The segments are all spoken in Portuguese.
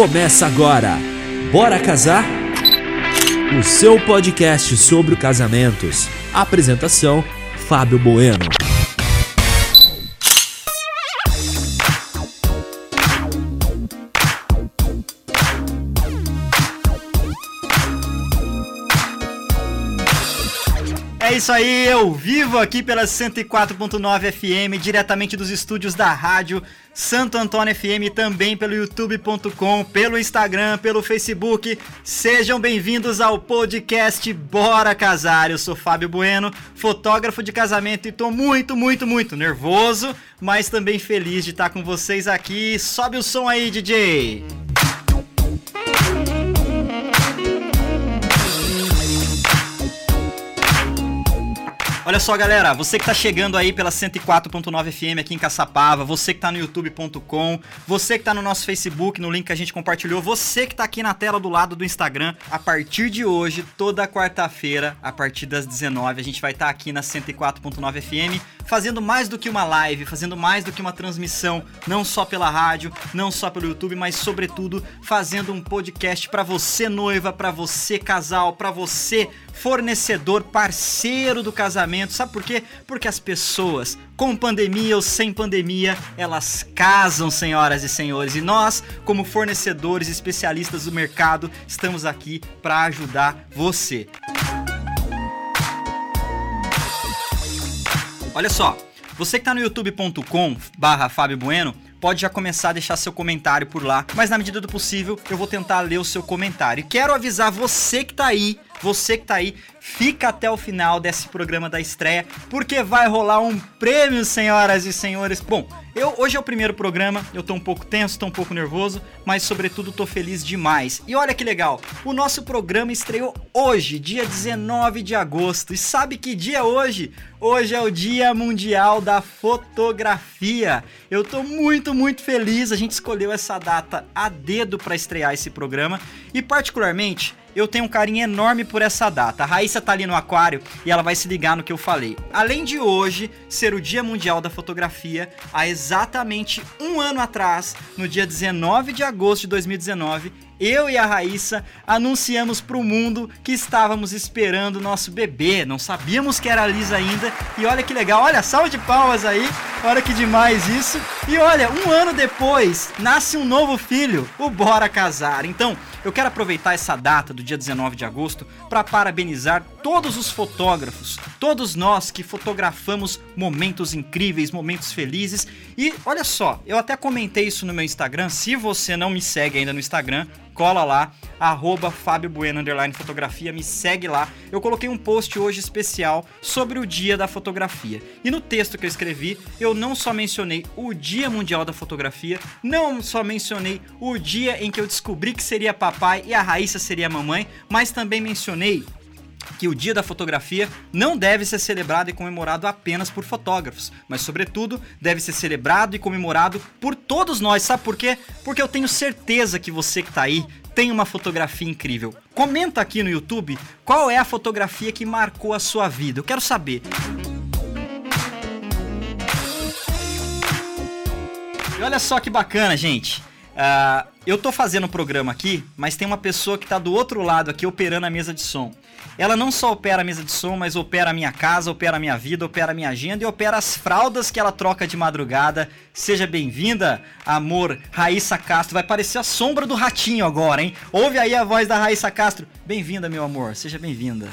Começa agora. Bora casar? O seu podcast sobre casamentos. Apresentação: Fábio Bueno. Isso aí, eu vivo aqui pela 104.9 FM, diretamente dos estúdios da rádio Santo Antônio FM, também pelo youtube.com, pelo Instagram, pelo Facebook. Sejam bem-vindos ao podcast Bora Casar. Eu sou Fábio Bueno, fotógrafo de casamento e tô muito, muito, muito nervoso, mas também feliz de estar com vocês aqui. Sobe o som aí, DJ! Olha só, galera, você que tá chegando aí pela 104.9 FM aqui em Caçapava, você que tá no youtube.com, você que tá no nosso Facebook, no link que a gente compartilhou, você que tá aqui na tela do lado do Instagram, a partir de hoje, toda quarta-feira, a partir das 19, a gente vai estar tá aqui na 104.9 FM, fazendo mais do que uma live, fazendo mais do que uma transmissão, não só pela rádio, não só pelo YouTube, mas sobretudo fazendo um podcast para você noiva, para você casal, para você fornecedor, parceiro do casamento. Sabe por quê? Porque as pessoas, com pandemia ou sem pandemia, elas casam, senhoras e senhores. E nós, como fornecedores especialistas do mercado, estamos aqui para ajudar você. Olha só, você que está no youtube.com barra Fábio Bueno, pode já começar a deixar seu comentário por lá, mas na medida do possível eu vou tentar ler o seu comentário. E quero avisar você que está aí você que tá aí, fica até o final desse programa da estreia, porque vai rolar um prêmio, senhoras e senhores. Bom, eu hoje é o primeiro programa, eu tô um pouco tenso, tô um pouco nervoso, mas sobretudo tô feliz demais. E olha que legal, o nosso programa estreou hoje, dia 19 de agosto. E sabe que dia é hoje? Hoje é o Dia Mundial da Fotografia. Eu tô muito, muito feliz. A gente escolheu essa data a dedo para estrear esse programa e particularmente eu tenho um carinho enorme por essa data. A Raíssa tá ali no aquário e ela vai se ligar no que eu falei. Além de hoje ser o Dia Mundial da Fotografia, há exatamente um ano atrás, no dia 19 de agosto de 2019, eu e a Raíssa anunciamos para o mundo que estávamos esperando o nosso bebê. Não sabíamos que era a Lisa ainda. E olha que legal, olha, salve de palmas aí. Olha que demais isso. E olha, um ano depois, nasce um novo filho, o Bora Casar. Então, eu quero aproveitar essa data do dia 19 de agosto para parabenizar todos os fotógrafos, todos nós que fotografamos momentos incríveis, momentos felizes. E olha só, eu até comentei isso no meu Instagram. Se você não me segue ainda no Instagram, cola lá, arroba Fábio Bueno, fotografia, me segue lá. Eu coloquei um post hoje especial sobre o dia da fotografia. E no texto que eu escrevi, eu não só mencionei o Dia Mundial da Fotografia, não só mencionei o dia em que eu descobri que seria papai e a Raíssa seria mamãe, mas também mencionei que o Dia da Fotografia não deve ser celebrado e comemorado apenas por fotógrafos, mas, sobretudo, deve ser celebrado e comemorado por todos nós. Sabe por quê? Porque eu tenho certeza que você que está aí tem uma fotografia incrível. Comenta aqui no YouTube qual é a fotografia que marcou a sua vida. Eu quero saber. E olha só que bacana, gente. Uh, eu tô fazendo o programa aqui, mas tem uma pessoa que tá do outro lado aqui operando a mesa de som. Ela não só opera a mesa de som, mas opera a minha casa, opera a minha vida, opera a minha agenda e opera as fraldas que ela troca de madrugada. Seja bem-vinda, amor, Raíssa Castro. Vai parecer a sombra do ratinho agora, hein? Ouve aí a voz da Raíssa Castro. Bem-vinda, meu amor, seja bem-vinda.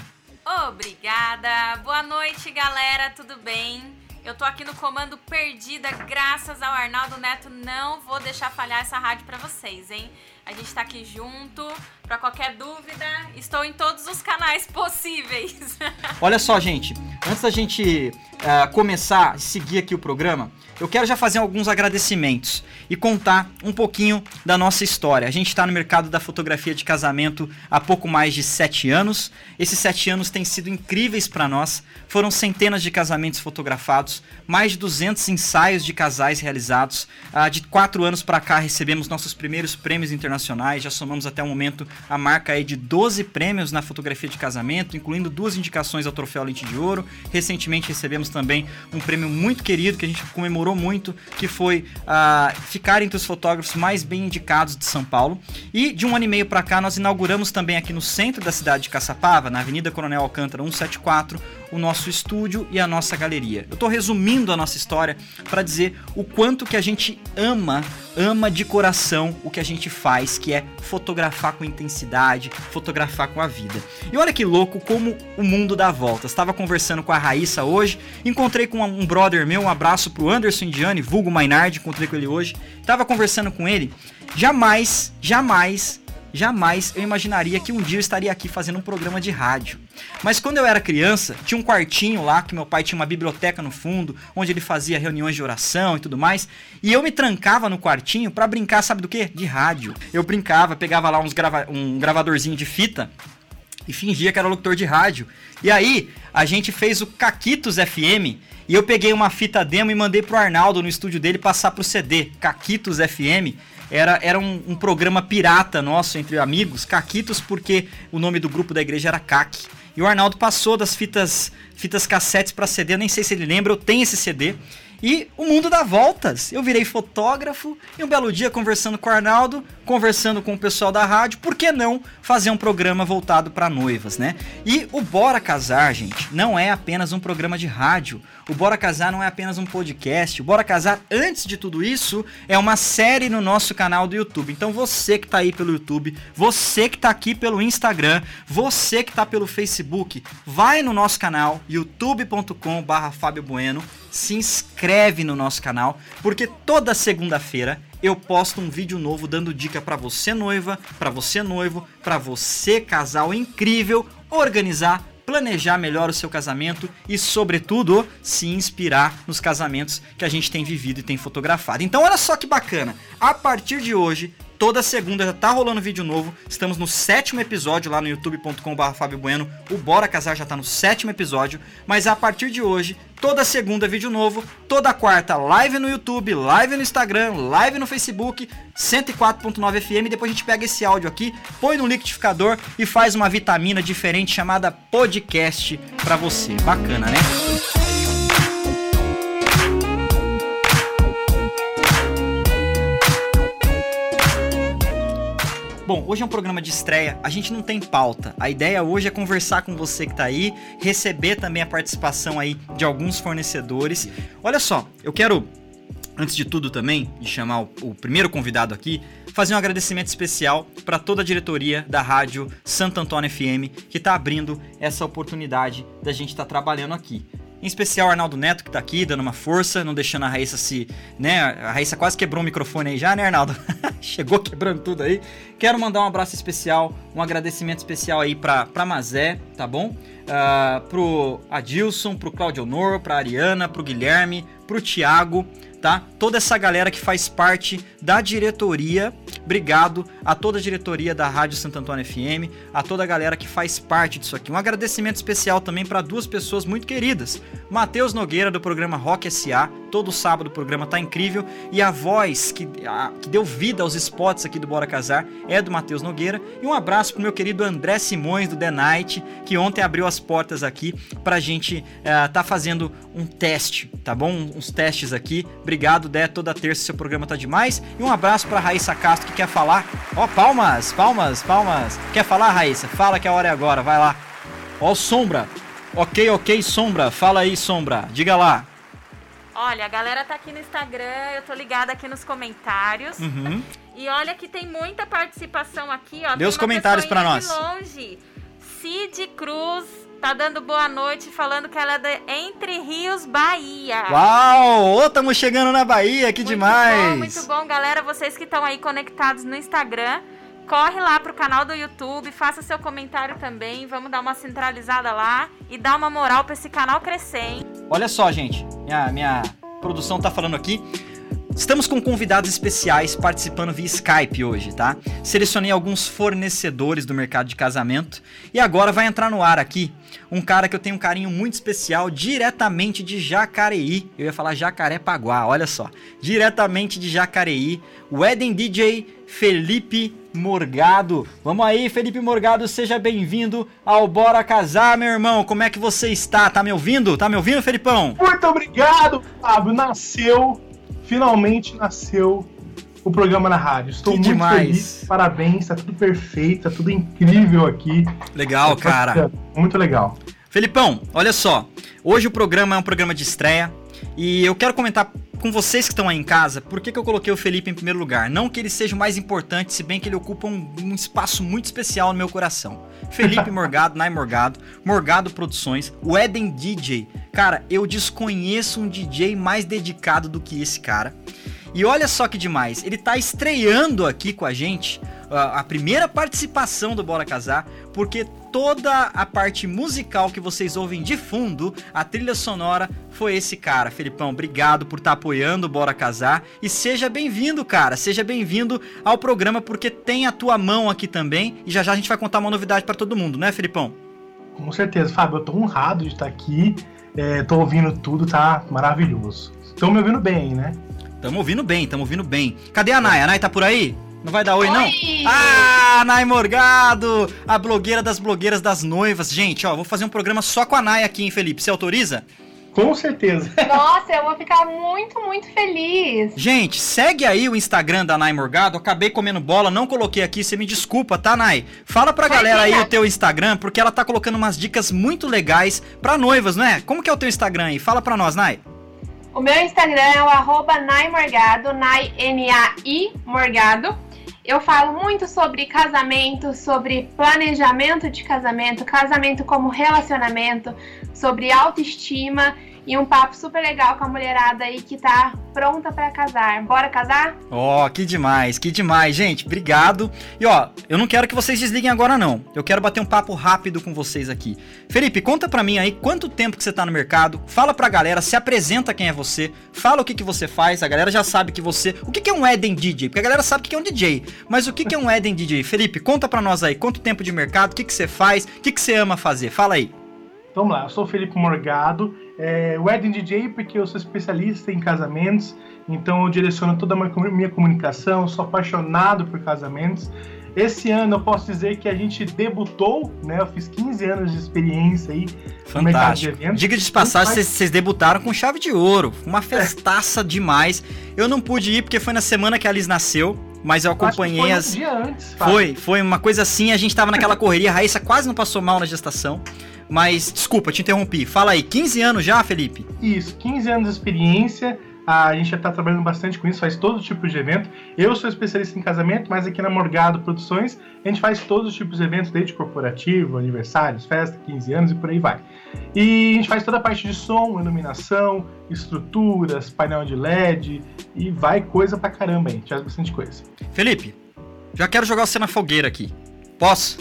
Obrigada. Boa noite, galera, tudo bem? Eu tô aqui no comando perdida, graças ao Arnaldo Neto. Não vou deixar falhar essa rádio para vocês, hein? A gente tá aqui junto. Para qualquer dúvida, estou em todos os canais possíveis. Olha só, gente. Antes da gente uh, começar a seguir aqui o programa, eu quero já fazer alguns agradecimentos e contar um pouquinho da nossa história. A gente está no mercado da fotografia de casamento há pouco mais de sete anos. Esses sete anos têm sido incríveis para nós. Foram centenas de casamentos fotografados, mais de 200 ensaios de casais realizados. Uh, de quatro anos para cá recebemos nossos primeiros prêmios internacionais internacionais, já somamos até o momento a marca aí de 12 prêmios na fotografia de casamento, incluindo duas indicações ao troféu Lente de Ouro. Recentemente recebemos também um prêmio muito querido que a gente comemorou muito, que foi uh, ficar entre os fotógrafos mais bem indicados de São Paulo. E de um ano e meio para cá nós inauguramos também aqui no centro da cidade de Caçapava, na Avenida Coronel Alcântara 174, o nosso estúdio e a nossa galeria. Eu estou resumindo a nossa história para dizer o quanto que a gente ama, ama de coração o que a gente faz, que é fotografar com intensidade, fotografar com a vida. E olha que louco como o mundo dá voltas. Estava conversando com a Raíssa hoje, encontrei com um brother meu, um abraço pro Anderson Indiani, vulgo Mainardi, encontrei com ele hoje. Tava conversando com ele, jamais, jamais Jamais eu imaginaria que um dia eu estaria aqui fazendo um programa de rádio. Mas quando eu era criança, tinha um quartinho lá que meu pai tinha uma biblioteca no fundo, onde ele fazia reuniões de oração e tudo mais, e eu me trancava no quartinho para brincar, sabe do que? De rádio. Eu brincava, pegava lá uns grava um gravadorzinho de fita e fingia que era locutor de rádio. E aí, a gente fez o Caquitos FM, e eu peguei uma fita demo e mandei pro Arnaldo no estúdio dele passar pro CD, Caquitos FM era, era um, um, programa pirata nosso entre amigos, Caquitos, porque o nome do grupo da igreja era CAC. E o Arnaldo passou das fitas, fitas cassetes para CD, eu nem sei se ele lembra, eu tenho esse CD. E o mundo dá voltas. Eu virei fotógrafo e um belo dia conversando com o Arnaldo, conversando com o pessoal da rádio, por que não fazer um programa voltado para noivas, né? E o Bora Casar, gente, não é apenas um programa de rádio. O Bora Casar não é apenas um podcast. O Bora Casar, antes de tudo isso, é uma série no nosso canal do YouTube. Então você que tá aí pelo YouTube, você que tá aqui pelo Instagram, você que tá pelo Facebook, vai no nosso canal youtube.com/fábio Bueno se inscreve no nosso canal, porque toda segunda-feira eu posto um vídeo novo dando dica para você noiva, para você noivo, para você casal incrível organizar, planejar melhor o seu casamento e, sobretudo, se inspirar nos casamentos que a gente tem vivido e tem fotografado. Então, olha só que bacana! A partir de hoje, Toda segunda já tá rolando vídeo novo. Estamos no sétimo episódio lá no youtube.com.br Fábio Bueno. O Bora Casar já tá no sétimo episódio. Mas a partir de hoje, toda segunda vídeo novo. Toda quarta, live no YouTube, live no Instagram, live no Facebook, 104.9 FM. Depois a gente pega esse áudio aqui, põe no liquidificador e faz uma vitamina diferente chamada podcast pra você. Bacana, né? Bom, hoje é um programa de estreia, a gente não tem pauta. A ideia hoje é conversar com você que está aí, receber também a participação aí de alguns fornecedores. Olha só, eu quero antes de tudo também, de chamar o, o, primeiro convidado aqui, fazer um agradecimento especial para toda a diretoria da rádio Santo Antônio FM que está abrindo essa oportunidade da gente estar tá trabalhando aqui. Em especial Arnaldo Neto, que tá aqui, dando uma força, não deixando a Raíssa se. né? A Raíssa quase quebrou o microfone aí já, né, Arnaldo? Chegou quebrando tudo aí. Quero mandar um abraço especial, um agradecimento especial aí pra, pra Mazé, tá bom? Uh, pro Adilson, pro Claudio Honor, pra Ariana, pro Guilherme, pro Thiago, tá? Toda essa galera que faz parte da diretoria. Obrigado a toda a diretoria da Rádio Santo Antônio FM, a toda a galera que faz parte disso aqui. Um agradecimento especial também para duas pessoas muito queridas. Matheus Nogueira do programa Rock SA, todo sábado o programa tá incrível e a voz que, a, que deu vida aos spots aqui do Bora Casar é do Matheus Nogueira. E um abraço pro meu querido André Simões do The Night, que ontem abriu as portas aqui pra gente uh, tá fazendo um teste, tá bom? Uns testes aqui. Obrigado, Dé, toda terça seu programa tá demais. E um abraço pra Raíssa Castro que quer falar. Ó, oh, palmas, palmas, palmas. Quer falar, Raíssa? Fala que a hora é agora, vai lá. Ó, oh, Sombra. Ok, ok, Sombra. Fala aí, Sombra. Diga lá. Olha, a galera tá aqui no Instagram, eu tô ligada aqui nos comentários. Uhum. E olha que tem muita participação aqui, ó. Dê os comentários para nós. De longe. Cid Cruz tá dando boa noite, falando que ela é de Entre Rios, Bahia. Uau! Ô, tamo chegando na Bahia, que muito demais! Bom, muito bom, galera. Vocês que estão aí conectados no Instagram, corre lá pro canal do YouTube, faça seu comentário também. Vamos dar uma centralizada lá e dar uma moral para esse canal crescer, hein? Olha só, gente. Minha, minha produção tá falando aqui. Estamos com convidados especiais participando via Skype hoje, tá? Selecionei alguns fornecedores do mercado de casamento e agora vai entrar no ar aqui um cara que eu tenho um carinho muito especial diretamente de Jacareí. Eu ia falar Jacarepaguá, olha só. Diretamente de Jacareí, o Eden DJ Felipe Morgado. Vamos aí, Felipe Morgado, seja bem-vindo ao Bora Casar, meu irmão. Como é que você está? Tá me ouvindo? Tá me ouvindo, Felipão? Muito obrigado, Fábio. Nasceu finalmente nasceu o programa na rádio. Estou que muito demais. feliz, parabéns, tá tudo perfeito, tá tudo incrível aqui. Legal, tá cara. Muito legal. Felipão, olha só. Hoje o programa é um programa de estreia e eu quero comentar com vocês que estão aí em casa, por que, que eu coloquei o Felipe em primeiro lugar? Não que ele seja o mais importante, se bem que ele ocupa um, um espaço muito especial no meu coração. Felipe Morgado, Nai Morgado, Morgado Produções, o Eden DJ. Cara, eu desconheço um DJ mais dedicado do que esse cara. E olha só que demais, ele tá estreando aqui com a gente a primeira participação do Bora Casar, porque toda a parte musical que vocês ouvem de fundo, a trilha sonora, foi esse cara. Felipão, obrigado por estar tá apoiando o Bora Casar e seja bem-vindo, cara. Seja bem-vindo ao programa porque tem a tua mão aqui também e já já a gente vai contar uma novidade para todo mundo, né, Felipão? Com certeza, Fábio, eu tô honrado de estar aqui. É, tô ouvindo tudo, tá maravilhoso. Estão me ouvindo bem, né? Tamo ouvindo bem, tamo ouvindo bem. Cadê a Nay? A Nay tá por aí? Não vai dar oi, oi, não? Ah, Nay Morgado! A blogueira das blogueiras das noivas. Gente, ó, vou fazer um programa só com a Nay aqui, hein, Felipe? Você autoriza? Com certeza. Nossa, eu vou ficar muito, muito feliz. Gente, segue aí o Instagram da Nay Morgado. Acabei comendo bola, não coloquei aqui, você me desculpa, tá, Nay? Fala pra galera aí o teu Instagram, porque ela tá colocando umas dicas muito legais pra noivas, não é? Como que é o teu Instagram aí? Fala pra nós, Nay. O meu Instagram é o arroba Naimorgado, Nai N-A-I Morgado. Eu falo muito sobre casamento, sobre planejamento de casamento, casamento como relacionamento, sobre autoestima e um papo super legal com a mulherada aí que tá pronta para casar. Bora casar? Ó, oh, que demais, que demais, gente. Obrigado. E ó, eu não quero que vocês desliguem agora não. Eu quero bater um papo rápido com vocês aqui. Felipe, conta pra mim aí quanto tempo que você tá no mercado. Fala pra galera, se apresenta quem é você. Fala o que que você faz. A galera já sabe que você... O que que é um Eden DJ? Porque a galera sabe que é um DJ. Mas o que que é um Eden DJ? Felipe, conta pra nós aí. Quanto tempo de mercado? O que que você faz? O que que você ama fazer? Fala aí. Vamos lá, eu sou o Felipe Morgado, é, Wedding DJ porque eu sou especialista em casamentos, então eu direciono toda a minha comunicação, sou apaixonado por casamentos. Esse ano eu posso dizer que a gente debutou, né? Eu fiz 15 anos de experiência aí Fantástico. no mercado de eventos. Diga de passagem, vocês, vocês debutaram com chave de ouro, uma festaça é. demais. Eu não pude ir porque foi na semana que a Liz nasceu, mas eu acompanhei foi as. Um dia antes, foi, foi uma coisa assim, a gente tava naquela correria, a Raíssa quase não passou mal na gestação. Mas, desculpa, te interrompi. Fala aí, 15 anos já, Felipe? Isso, 15 anos de experiência. A gente já está trabalhando bastante com isso, faz todo tipo de evento. Eu sou especialista em casamento, mas aqui na Morgado Produções a gente faz todos os tipos de eventos, desde corporativo, aniversários, festa, 15 anos e por aí vai. E a gente faz toda a parte de som, iluminação, estruturas, painel de LED e vai coisa pra caramba, a gente faz bastante coisa. Felipe, já quero jogar você na fogueira aqui. Posso?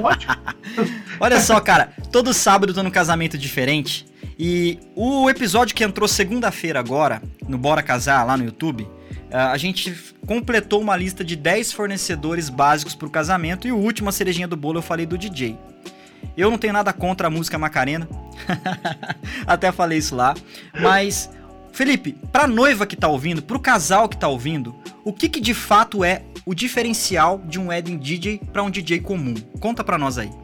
Lógico. Olha só, cara, todo sábado eu tô num casamento diferente. E o episódio que entrou segunda-feira agora, no Bora Casar, lá no YouTube, ah, a gente completou uma lista de 10 fornecedores básicos para o casamento e o último, a cerejinha do bolo, eu falei do DJ. Eu não tenho nada contra a música Macarena, até falei isso lá, mas Felipe, pra noiva que tá ouvindo, pro casal que tá ouvindo, o que que de fato é o diferencial de um wedding DJ para um DJ comum? Conta pra nós aí.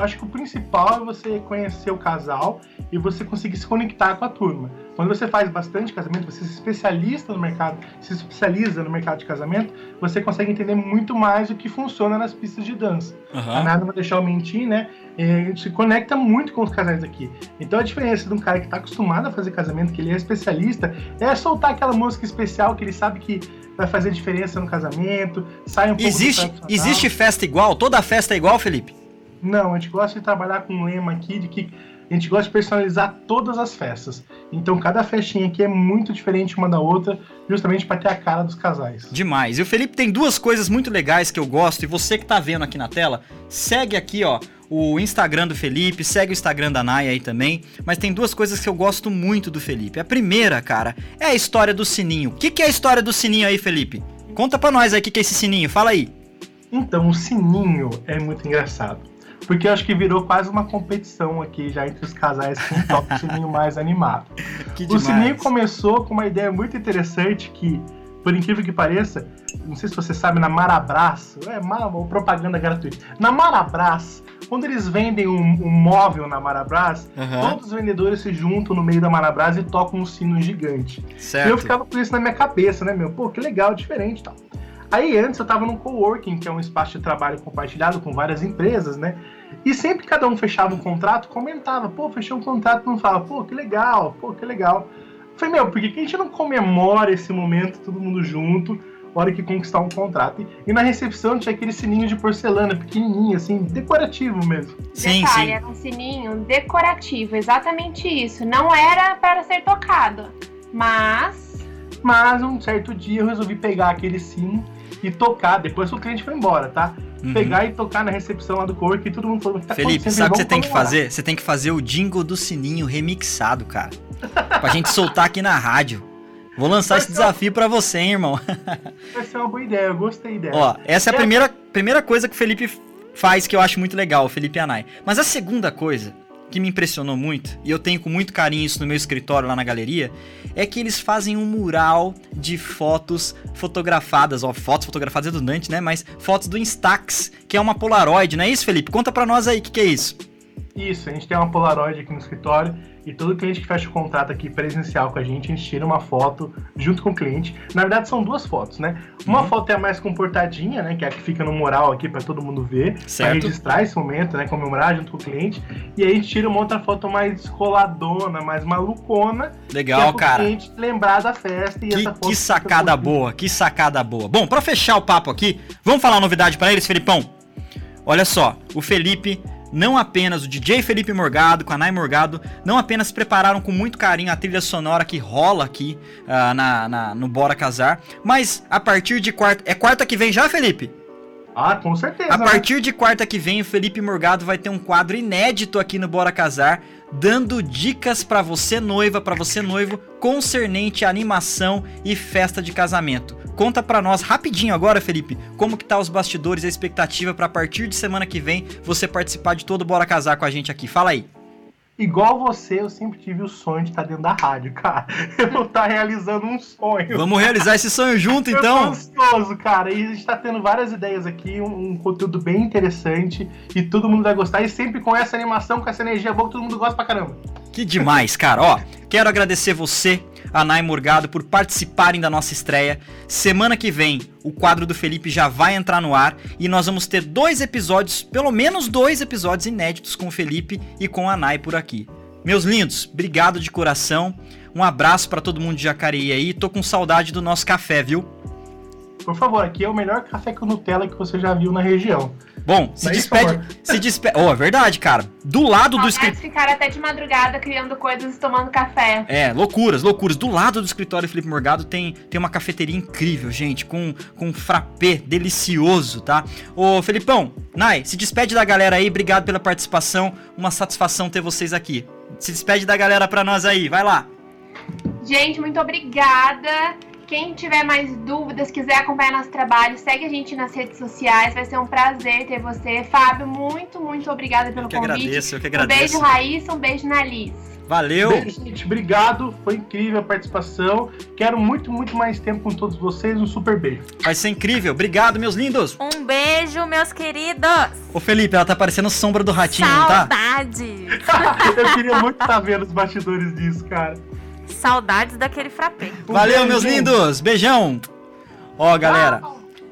Acho que o principal é você conhecer o casal e você conseguir se conectar com a turma. Quando você faz bastante casamento, você se especialista no mercado, se especializa no mercado de casamento, você consegue entender muito mais o que funciona nas pistas de dança. Uhum. A nada não deixar eu mentir, né? E a gente se conecta muito com os casais aqui. Então a diferença de um cara que está acostumado a fazer casamento, que ele é especialista, é soltar aquela música especial que ele sabe que vai fazer diferença no casamento, sai um pouco Existe, existe festa igual? Toda festa é igual, Felipe? Não, a gente gosta de trabalhar com um lema aqui de que a gente gosta de personalizar todas as festas. Então cada festinha aqui é muito diferente uma da outra, justamente para ter a cara dos casais. Demais. E o Felipe tem duas coisas muito legais que eu gosto e você que tá vendo aqui na tela, segue aqui, ó, o Instagram do Felipe, segue o Instagram da Naya aí também. Mas tem duas coisas que eu gosto muito do Felipe. A primeira, cara, é a história do sininho. O que, que é a história do sininho aí, Felipe? Conta pra nós aí o que, que é esse sininho, fala aí. Então, o sininho é muito engraçado. Porque eu acho que virou quase uma competição aqui já entre os casais que toca o sininho mais animado. Que O demais. sininho começou com uma ideia muito interessante que, por incrível que pareça, não sei se você sabe, na Marabras, é propaganda gratuita. Na Marabras, quando eles vendem um, um móvel na Marabras, Aham. todos os vendedores se juntam no meio da Marabras e tocam um sino gigante. E eu Certo. ficava com isso na minha cabeça, né, meu? Pô, que legal, diferente e tal. Aí antes eu tava num coworking, que é um espaço de trabalho compartilhado com várias empresas, né? E sempre que cada um fechava um contrato, comentava, pô, fechou um contrato, não fala, pô, que legal, pô, que legal. Eu falei, meu, por que que a gente não comemora esse momento, todo mundo junto, hora que conquistar um contrato? E, e na recepção tinha aquele sininho de porcelana, pequenininho, assim, decorativo mesmo. Sim, Detalhe, sim. era um sininho decorativo, exatamente isso. Não era para ser tocado, mas Mas um certo dia eu resolvi pegar aquele sino e tocar, depois que o cliente foi embora, tá? Uhum. Pegar e tocar na recepção lá do coworking e todo mundo falou, que tá Felipe, sabe o que você tem que comemorar." fazer? Você tem que fazer o jingle do sininho remixado, cara. pra gente soltar aqui na rádio. Vou lançar esse desafio pra você, hein, irmão. Vai ser uma boa ideia, eu gostei dela. Ó, essa é a a- primeira, primeira coisa que o Felipe faz que eu acho muito legal, o Felipe Anai. Mas a segunda coisa que me impressionou muito, e eu tenho com muito carinho isso no meu escritório lá na galeria, é que eles fazem um mural de fotos fotografadas, ó, fotos fotografadas é redundante, né? Mas fotos do Instax, que é uma Polaroid, não é isso, Felipe? Conta pra nós aí o que, que é isso. Isso, a gente tem uma Polaroid aqui no escritório e todo cliente que fecha o contrato aqui presencial com a gente, a gente tira uma foto junto com o cliente. Na verdade, são duas fotos, né? Uma Uhum. foto é a mais comportadinha, né? Que é a que fica no mural aqui para todo mundo ver, para Certo. registrar esse momento, né? Comemorar junto com o cliente. E aí a gente tira uma outra foto mais descoladona, mais malucona, que é Legal, cara. cliente lembrar da festa e Que, essa foto que sacada boa, que sacada boa. Bom, pra fechar o papo aqui, vamos falar uma novidade pra eles, Felipão? Olha só, o Felipe, não apenas o DJ Felipe Morgado, com a Nai Morgado, não apenas prepararam com muito carinho a trilha sonora que rola aqui ah, na, na- no Bora Casar, mas a partir de quarta. É quarta que vem já, Felipe? Ah, com certeza. A né? partir de quarta que vem, o Felipe Morgado vai ter um quadro inédito aqui no Bora Casar, dando dicas pra você noiva, pra você noivo, concernente à animação e festa de casamento. Conta pra nós rapidinho agora, Felipe, como que tá os bastidores e a expectativa pra a partir de semana que vem você participar de todo Bora Casar com a gente aqui. Fala aí. Igual você, eu sempre tive o sonho de estar dentro da rádio, cara. Eu vou estar realizando um sonho. Vamos realizar esse sonho junto, Eu tô então? ansioso, cara. E a gente tá tendo várias ideias aqui, um, um conteúdo bem interessante e todo mundo vai gostar. E sempre com essa animação, com essa energia boa que todo mundo gosta pra caramba. Que demais, cara. Ó, quero agradecer você, a Nai Morgado, por participarem da nossa estreia. Semana que vem, o quadro do Felipe já vai entrar no ar e nós vamos ter dois episódios, pelo menos dois episódios inéditos com o Felipe e com a Nai por aqui. Meus lindos, obrigado de coração. Um abraço pra todo mundo de Jacareí aí. Tô com saudade do nosso café, viu? Por favor, aqui é o melhor café com Nutella que você já viu na região. Bom, se Daí, despede. Se despede. Oh, é verdade, cara. Do lado do escritório. ficaram até de madrugada criando coisas e tomando café. É, loucuras, loucuras. Do lado do escritório Felipe Morgado tem, tem uma cafeteria incrível, gente, com, com um frappé delicioso, tá? Ô, Felipão, Nai, se despede da galera aí, obrigado pela participação, uma satisfação ter vocês aqui. Se despede da galera pra nós aí, vai lá. Gente, muito obrigada. Quem tiver mais dúvidas, quiser acompanhar nosso trabalho, segue a gente nas redes sociais. Vai ser um prazer ter você. Fábio, muito, muito obrigada pelo Eu que convite. agradeço, eu que Um beijo, agradeço. Raíssa, um beijo na Liz. Valeu. Beijo, gente. Obrigado. Foi incrível a participação. Quero muito, muito mais tempo com todos vocês. Um super beijo. Vai ser incrível. Obrigado, meus lindos. Um beijo, meus queridos. Ô, Felipe, ela tá parecendo sombra do ratinho, não tá? Saudades. Eu queria muito estar vendo os bastidores disso, cara. Saudades daquele frappé. Valeu, meus lindos. Beijão. Ó, galera.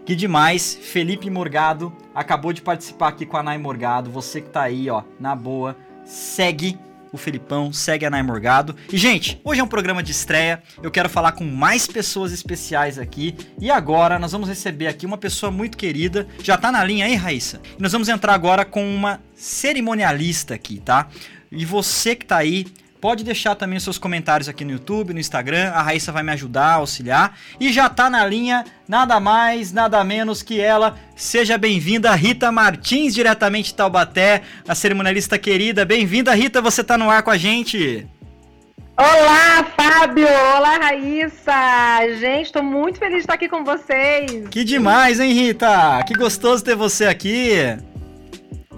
Que demais, Felipe Morgado acabou de participar aqui com a Nai Morgado. Você que tá aí, ó, na boa, segue o Felipão, segue a Nai Morgado. E, gente, hoje é um programa de estreia. Eu quero falar com mais pessoas especiais aqui. E agora nós vamos receber aqui uma pessoa muito querida. Já tá na linha aí, Raíssa? E nós vamos entrar agora com uma cerimonialista aqui, tá? E você que tá aí, pode deixar também os seus comentários aqui no YouTube, no Instagram. A Raíssa vai me ajudar, auxiliar. E já tá na linha nada mais, nada menos que ela. Seja bem-vinda, Rita Martins, diretamente de Taubaté, a cerimonialista querida. Bem-vinda, Rita, você tá no ar com a gente. Olá, Fábio! Olá, Raíssa! Gente, estou muito feliz de estar aqui com vocês. Que demais, hein, Rita? Que gostoso ter você aqui.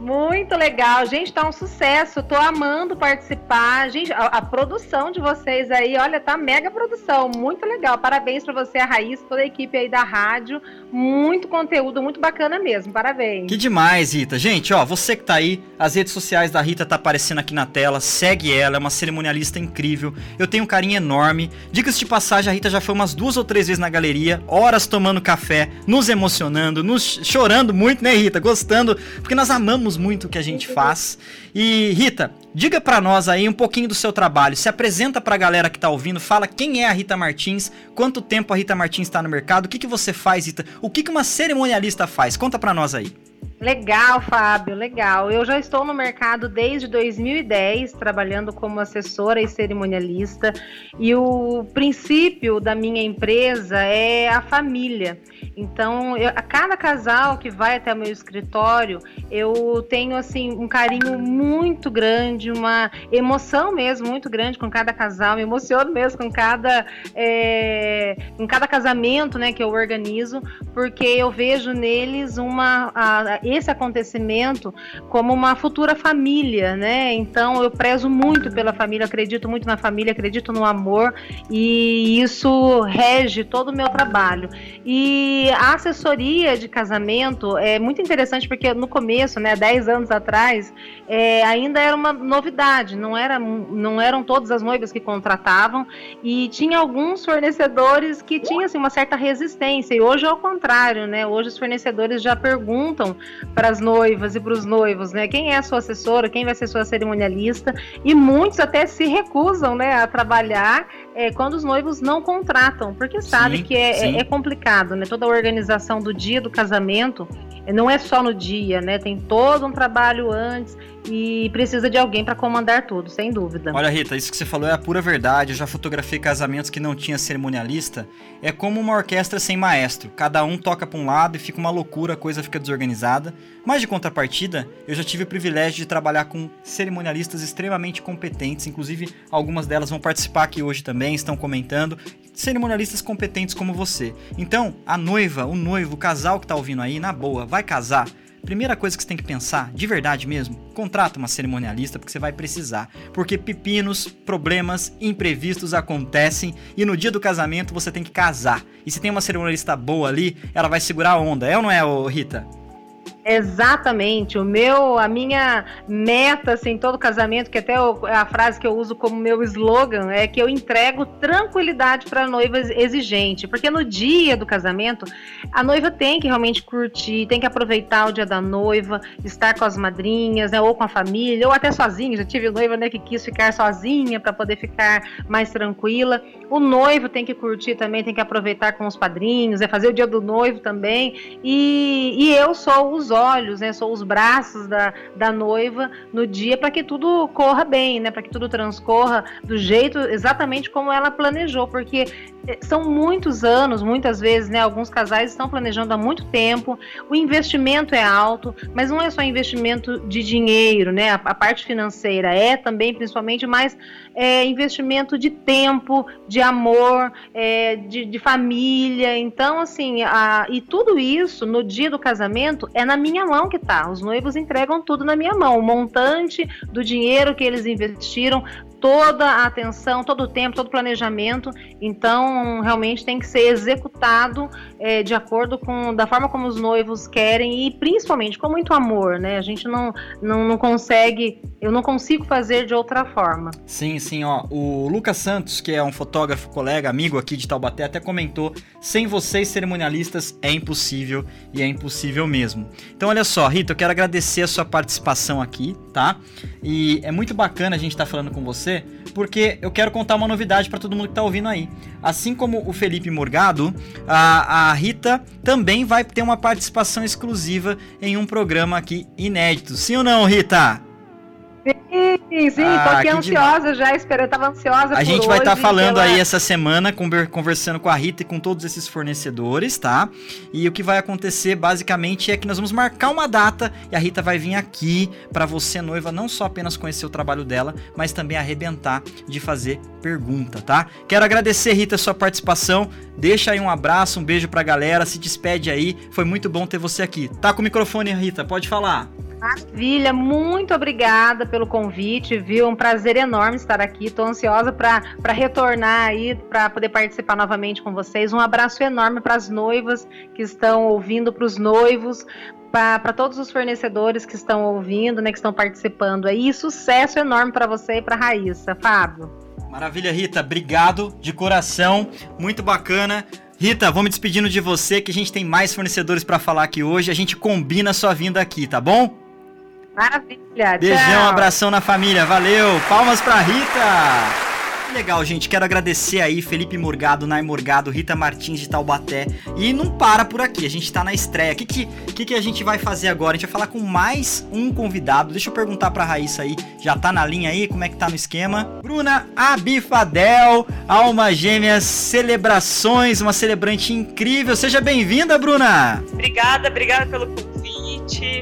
Muito legal, gente, tá um sucesso. Tô amando participar. Gente, a, a, produção de vocês aí, olha, tá mega produção, muito legal. Parabéns para você, a Raíssa, toda a equipe aí da rádio. Muito conteúdo, muito bacana mesmo. Parabéns. Que demais, Rita. Gente, ó, você que tá aí, as redes sociais da Rita tá aparecendo aqui na tela. Segue ela, é uma cerimonialista incrível. Eu tenho um carinho enorme. Dicas de passagem, a Rita já foi umas duas ou três vezes na galeria, horas tomando café, nos emocionando, nos chorando muito, né, Rita? Gostando, porque nós amamos muito o que a gente faz. E Rita, diga para nós aí um pouquinho do seu trabalho. Se apresenta para a galera que tá ouvindo, fala quem é a Rita Martins, quanto tempo a Rita Martins está no mercado, o que, que você faz, Rita? O que, que uma cerimonialista faz? Conta para nós aí. Legal, Fábio, legal. Eu já estou no mercado desde 2010, trabalhando como assessora e cerimonialista, e o princípio da minha empresa é a família. Então, eu, a cada casal que vai até meu escritório, eu tenho assim um carinho muito grande, uma emoção mesmo muito grande com cada casal, me emociono mesmo com cada, é, com cada casamento, né, que eu organizo, porque eu vejo neles uma a, esse acontecimento como uma futura família, né? Então eu prezo muito pela família, acredito muito na família, acredito no amor e isso rege todo o meu trabalho. E a assessoria de casamento é muito interessante porque no começo, né, 10 anos atrás, é, ainda era uma novidade, não, era, não eram todas as noivas que contratavam e tinha alguns fornecedores que tinham assim, uma certa resistência e hoje é o contrário, né? Hoje os fornecedores já perguntam para as noivas e para os noivos, né? Quem é a sua assessora, quem vai ser sua cerimonialista, e muitos até se recusam, né, a trabalhar é, quando os noivos não contratam, porque sabe sim, que é, é, é, complicado, né? Toda a organização do dia do casamento não é só no dia, né? Tem todo um trabalho antes e precisa de alguém para comandar tudo, sem dúvida. Olha, Rita, isso que você falou é a pura verdade. Eu já fotografei casamentos que não tinha cerimonialista. É como uma orquestra sem maestro. Cada um toca para um lado e fica uma loucura, a coisa fica desorganizada. Mas de contrapartida, eu já tive o privilégio de trabalhar com cerimonialistas extremamente competentes, inclusive algumas delas vão participar aqui hoje também, estão comentando. Cerimonialistas competentes como você. Então, a noiva, o noivo, o casal que tá ouvindo aí, na boa, vai casar Primeira coisa que você tem que pensar, de verdade mesmo, contrata uma cerimonialista porque você vai precisar. Porque pepinos, problemas, imprevistos acontecem e no dia do casamento você tem que casar. E se tem uma cerimonialista boa ali, ela vai segurar a onda. É ou não é, Rita? Exatamente. O meu, a minha meta, assim, todo casamento, que até a frase que eu uso como meu slogan é que eu entrego tranquilidade para a noiva exigente, porque no dia do casamento a noiva tem que realmente curtir, tem que aproveitar o dia da noiva, estar com as madrinhas, né, ou com a família, ou até sozinha. Já tive noiva, né, que quis ficar sozinha para poder ficar mais tranquila. O noivo tem que curtir também, tem que aproveitar com os padrinhos, é fazer o dia do noivo também. E, e eu sou os olhos, né? Sou os braços da, da noiva no dia para que tudo corra bem, né? Para que tudo transcorra do jeito exatamente como ela planejou, porque são muitos anos, muitas vezes, né? Alguns casais estão planejando há muito tempo. O investimento é alto, mas não é só investimento de dinheiro, né? A, a parte financeira é também, principalmente, mas é investimento de tempo, de amor, é, de, de, família. Então, assim, a, e tudo isso no dia do casamento é na minha mão que tá. Os noivos entregam tudo na minha mão. O montante do dinheiro que eles investiram, toda a atenção, todo o tempo, todo o planejamento. Então, realmente tem que ser executado é, de acordo com da forma como os noivos querem e principalmente com muito amor, né? A gente não, não, não consegue, eu não consigo fazer de outra forma. Sim, sim, ó. O Lucas Santos, que é um fotógrafo, colega, amigo aqui de Taubaté, até comentou: sem vocês cerimonialistas é impossível e é impossível mesmo. Então, olha só, Rita, eu quero agradecer a sua participação aqui, tá? E é muito bacana a gente estar tá falando com você porque eu quero contar uma novidade para todo mundo que está ouvindo aí. Assim como o Felipe Morgado, a, a Rita também vai ter uma participação exclusiva em um programa aqui inédito. Sim ou não, Rita? Sim. Sim, Ah, tô aqui ansiosa já, esperando, tava ansiosa A por gente vai estar hoje falando pela- aí essa semana, conver- conversando com a Rita e com todos esses fornecedores, tá? E o que vai acontecer basicamente é que nós vamos marcar uma data e a Rita vai vir aqui pra você, noiva, não só apenas conhecer o trabalho dela, mas também arrebentar de fazer pergunta, tá? Quero agradecer, Rita, a sua participação. Deixa aí um abraço, um beijo pra galera, se despede aí. Foi muito bom ter você aqui. Tá com o microfone, Rita, pode falar. Maravilha, muito obrigada pelo convite, viu? Um prazer enorme estar aqui. Tô ansiosa para retornar aí, para poder participar novamente com vocês. Um abraço enorme para as noivas que estão ouvindo, para os noivos, para todos os fornecedores que estão ouvindo, né, que estão participando aí. Sucesso enorme para você e para Raíssa, Fábio. Maravilha, Rita. Obrigado de coração. Muito bacana. Rita, vou me despedindo de você, que a gente tem mais fornecedores pra falar aqui hoje. A gente combina a sua vinda aqui, tá bom? Maravilha. Beijão, tchau. abração na família. Valeu. Palmas pra Rita. Legal, gente. Quero agradecer aí Felipe Morgado, Nai Morgado, Rita Martins de Taubaté. E não para por aqui, a gente tá na estreia. O que, que, que, que a gente vai fazer agora? A gente vai falar com mais um convidado. Deixa eu perguntar pra Raíssa aí. Já tá na linha aí? Como é que tá no esquema? Bruna Abifadel, Alma Gêmeas Celebrações, uma celebrante incrível. Seja bem-vinda, Bruna! Obrigada, obrigada pelo convite.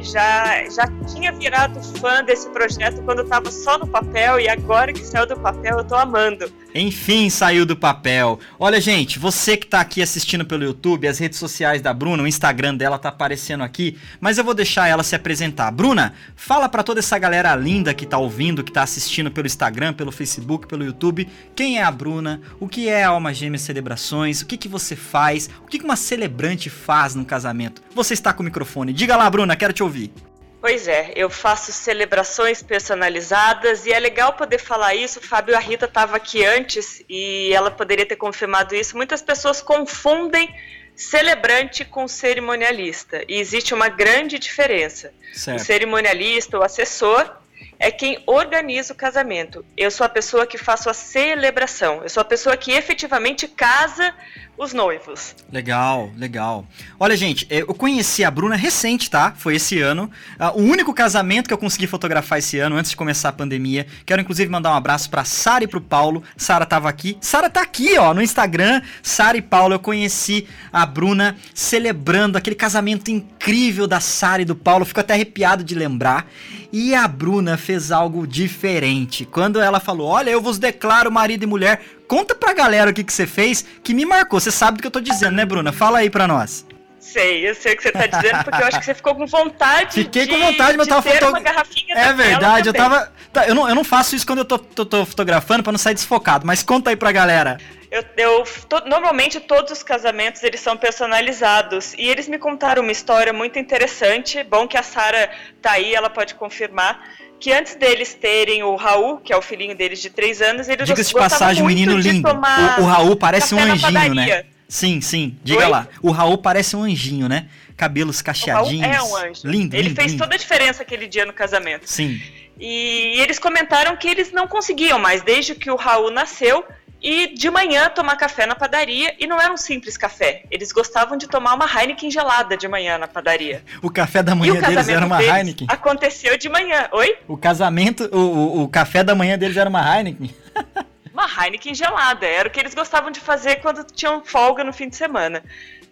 Já, já tinha virado fã desse projeto quando estava só no papel e agora que saiu do papel eu tô amando. Enfim, saiu do papel. Olha, gente, você que tá aqui assistindo pelo YouTube, as redes sociais da Bruna, o Instagram dela tá aparecendo aqui, mas eu vou deixar ela se apresentar. Bruna, fala pra toda essa galera linda que tá ouvindo, que tá assistindo pelo Instagram, pelo Facebook, pelo YouTube, quem é a Bruna, o que é a Alma Gêmea Celebrações, o que que você faz, o que que uma celebrante faz no casamento. Você está com o microfone. Diga lá, Bruna, quero te ouvir. Pois é, eu faço celebrações personalizadas e é legal poder falar isso. O Fábio e a Rita estavam aqui antes e ela poderia ter confirmado isso. Muitas pessoas confundem celebrante com cerimonialista e existe uma grande diferença. O Certo. cerimonialista, o assessor, é quem organiza o casamento. Eu sou a pessoa que faço a celebração. Eu sou a pessoa que efetivamente casa os noivos. Legal, legal. Olha, gente, eh, eu conheci a Bruna recente, tá? Foi esse ano. Ah, o único casamento que eu consegui fotografar esse ano, antes de começar a pandemia. Quero, inclusive, mandar um abraço pra Sara e pro Paulo. Sara tava aqui. Sara tá aqui, ó, no Instagram. Sara e Paulo, eu conheci a Bruna celebrando aquele casamento incrível da Sara e do Paulo. Fico até arrepiado de lembrar. E a Bruna fez algo diferente. Quando ela falou: Olha, eu vos declaro marido e mulher. Conta pra galera o que, que você fez, que me marcou. Você sabe do que eu tô dizendo, né, Bruna? Fala aí pra nós. Sei, eu sei o que você tá dizendo, porque eu acho que você ficou com vontade Fiquei de, com vontade, mas eu tava ter foto- uma garrafinha É verdade, eu tava. tá, eu, não, eu não faço isso quando eu tô, tô- tô fotografando pra não sair desfocado, mas conta aí pra galera. Eu, eu- to- normalmente todos os casamentos eles são personalizados e eles me contaram uma história muito interessante. Bom que a Sara tá aí, ela pode confirmar que antes deles terem o Raul, que é o filhinho deles de três anos, eles Diga-se de passagem, muito menino lindo. O, o Raul parece um anjinho, né? Sim, sim, diga Oi? lá. O Raul parece um anjinho, né? Cabelos cacheadinhos. é um anjo. Lindo, Ele lindo, fez lindo. toda a diferença aquele dia no casamento. Sim. E eles comentaram que eles não conseguiam mais, desde que o Raul nasceu, e de manhã tomar café na padaria. E não era um simples café. Eles gostavam de tomar uma Heineken gelada de manhã na padaria. O café da manhã deles era uma deles Heineken. aconteceu de manhã. Oi? O casamento, o, o, o café da manhã deles era uma Heineken. Uma Heineken gelada. Era o que eles gostavam de fazer quando tinham folga no fim de semana.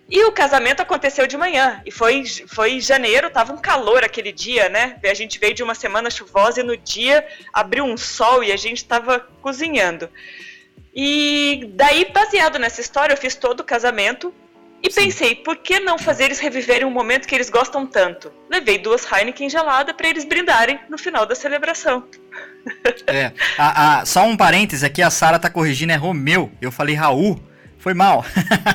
E o casamento aconteceu de manhã. E foi, foi em janeiro, tava um calor aquele dia, né? A gente veio de uma semana chuvosa e no dia abriu um sol e a gente tava cozinhando. E daí, baseado nessa história, eu fiz todo o casamento e pensei, por que não fazer eles reviverem um momento que eles gostam tanto? Levei duas Heineken gelada para eles brindarem no final da celebração. É. A, a- só um parênteses aqui, a Sara tá corrigindo, é Romeu. Eu falei Raul. Foi mal.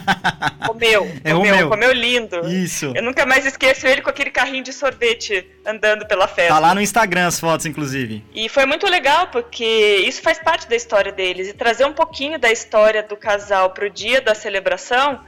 Comeu, É comeu, Romeu. comeu lindo. Isso. Eu nunca mais esqueço ele com aquele carrinho de sorvete andando pela festa. Tá lá no Instagram as fotos, inclusive. E foi muito legal porque isso faz parte da história deles e trazer um pouquinho da história do casal pro dia da celebração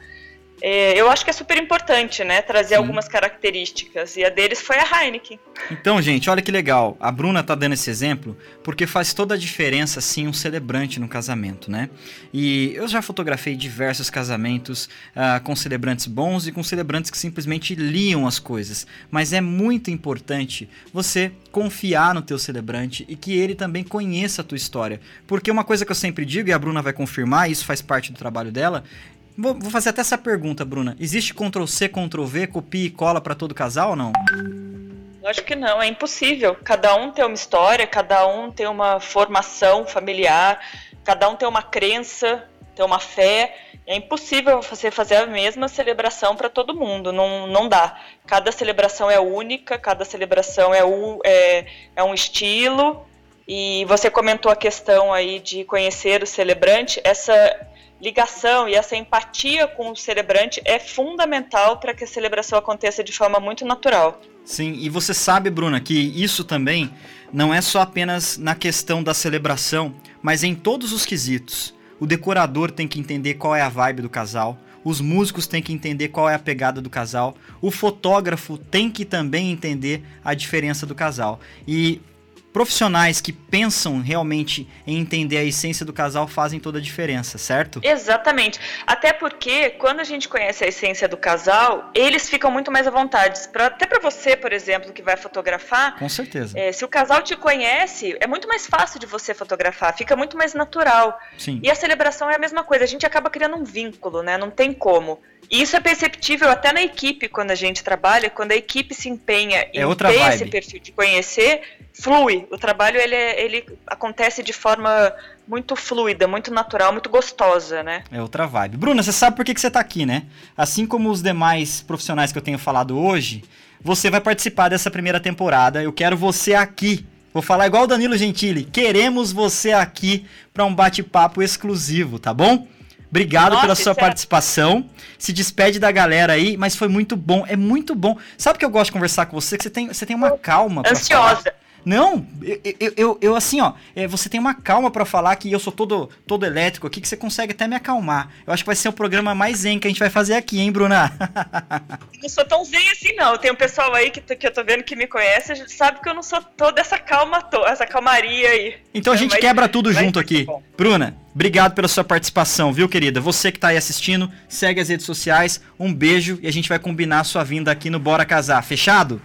é, eu acho que é super importante, né? Trazer Sim. algumas características. E a deles foi a Heineken. Então, gente, olha que legal. A Bruna tá dando esse exemplo porque faz toda a diferença, sim, um celebrante no casamento, né? E eu já fotografei diversos casamentos ah, com celebrantes bons e com celebrantes que simplesmente liam as coisas. Mas é muito importante você confiar no teu celebrante e que ele também conheça a tua história. Porque uma coisa que eu sempre digo, e a Bruna vai confirmar, isso faz parte do trabalho dela, Vou fazer até essa pergunta, Bruna. Existe Ctrl C, Ctrl V, copia e cola para todo casal ou não? Lógico que não, é impossível. Cada um tem uma história, cada um tem uma formação familiar, cada um tem uma crença, tem uma fé. É impossível você fazer a mesma celebração para todo mundo, não, não dá. Cada celebração é única, cada celebração é, um é, é um estilo. E você comentou a questão aí de conhecer o celebrante, essa ligação e essa empatia com o celebrante é fundamental para que a celebração aconteça de forma muito natural. Sim, e você sabe, Bruna, que isso também não é só apenas na questão da celebração, mas em todos os quesitos. O decorador tem que entender qual é a vibe do casal, os músicos têm que entender qual é a pegada do casal, o fotógrafo tem que também entender a diferença do casal. E profissionais que pensam realmente em entender a essência do casal fazem toda a diferença, certo? Exatamente. Até porque quando a gente conhece a essência do casal, eles ficam muito mais à vontade. Pra, até para você, por exemplo, que vai fotografar, Com certeza. é, se o casal te conhece, é muito mais fácil de você fotografar, fica muito mais natural. Sim. E a celebração é a mesma coisa, a gente acaba criando um vínculo, né? Não tem como. E isso é perceptível até na equipe quando a gente trabalha, quando a equipe se empenha em É ter vibe. esse perfil de conhecer, flui. O trabalho ele, é- ele acontece de forma muito fluida, muito natural, muito gostosa, né? É outra vibe. Bruna, você sabe por que, que você tá aqui, né? Assim como os demais profissionais que eu tenho falado hoje, você vai participar dessa primeira temporada. Eu quero você aqui. Vou falar igual o Danilo Gentili. Queremos você aqui para um bate-papo exclusivo, tá bom? Obrigado Nossa, pela sua é- participação. Se despede da galera aí, mas foi muito bom. É muito bom. Sabe que eu gosto de conversar com você? Que você tem, você tem uma calma pra falar. Não, eu, eu, eu, assim, ó, é, você tem uma calma pra falar que eu sou todo, todo elétrico aqui, que você consegue até me acalmar. Eu acho que vai ser o programa mais zen que a gente vai fazer aqui, hein, Bruna? Não sou tão zen assim, não. Tem um pessoal aí que, que eu tô vendo que me conhece, a gente sabe que eu não sou toda essa calma, to- essa calmaria aí. Então a gente Mas- quebra tudo junto aqui. bom. Bruna, obrigado pela sua participação, viu, querida? Você que tá aí assistindo, segue as redes sociais, um beijo e a gente vai combinar a sua vinda aqui no Bora Casar. Fechado?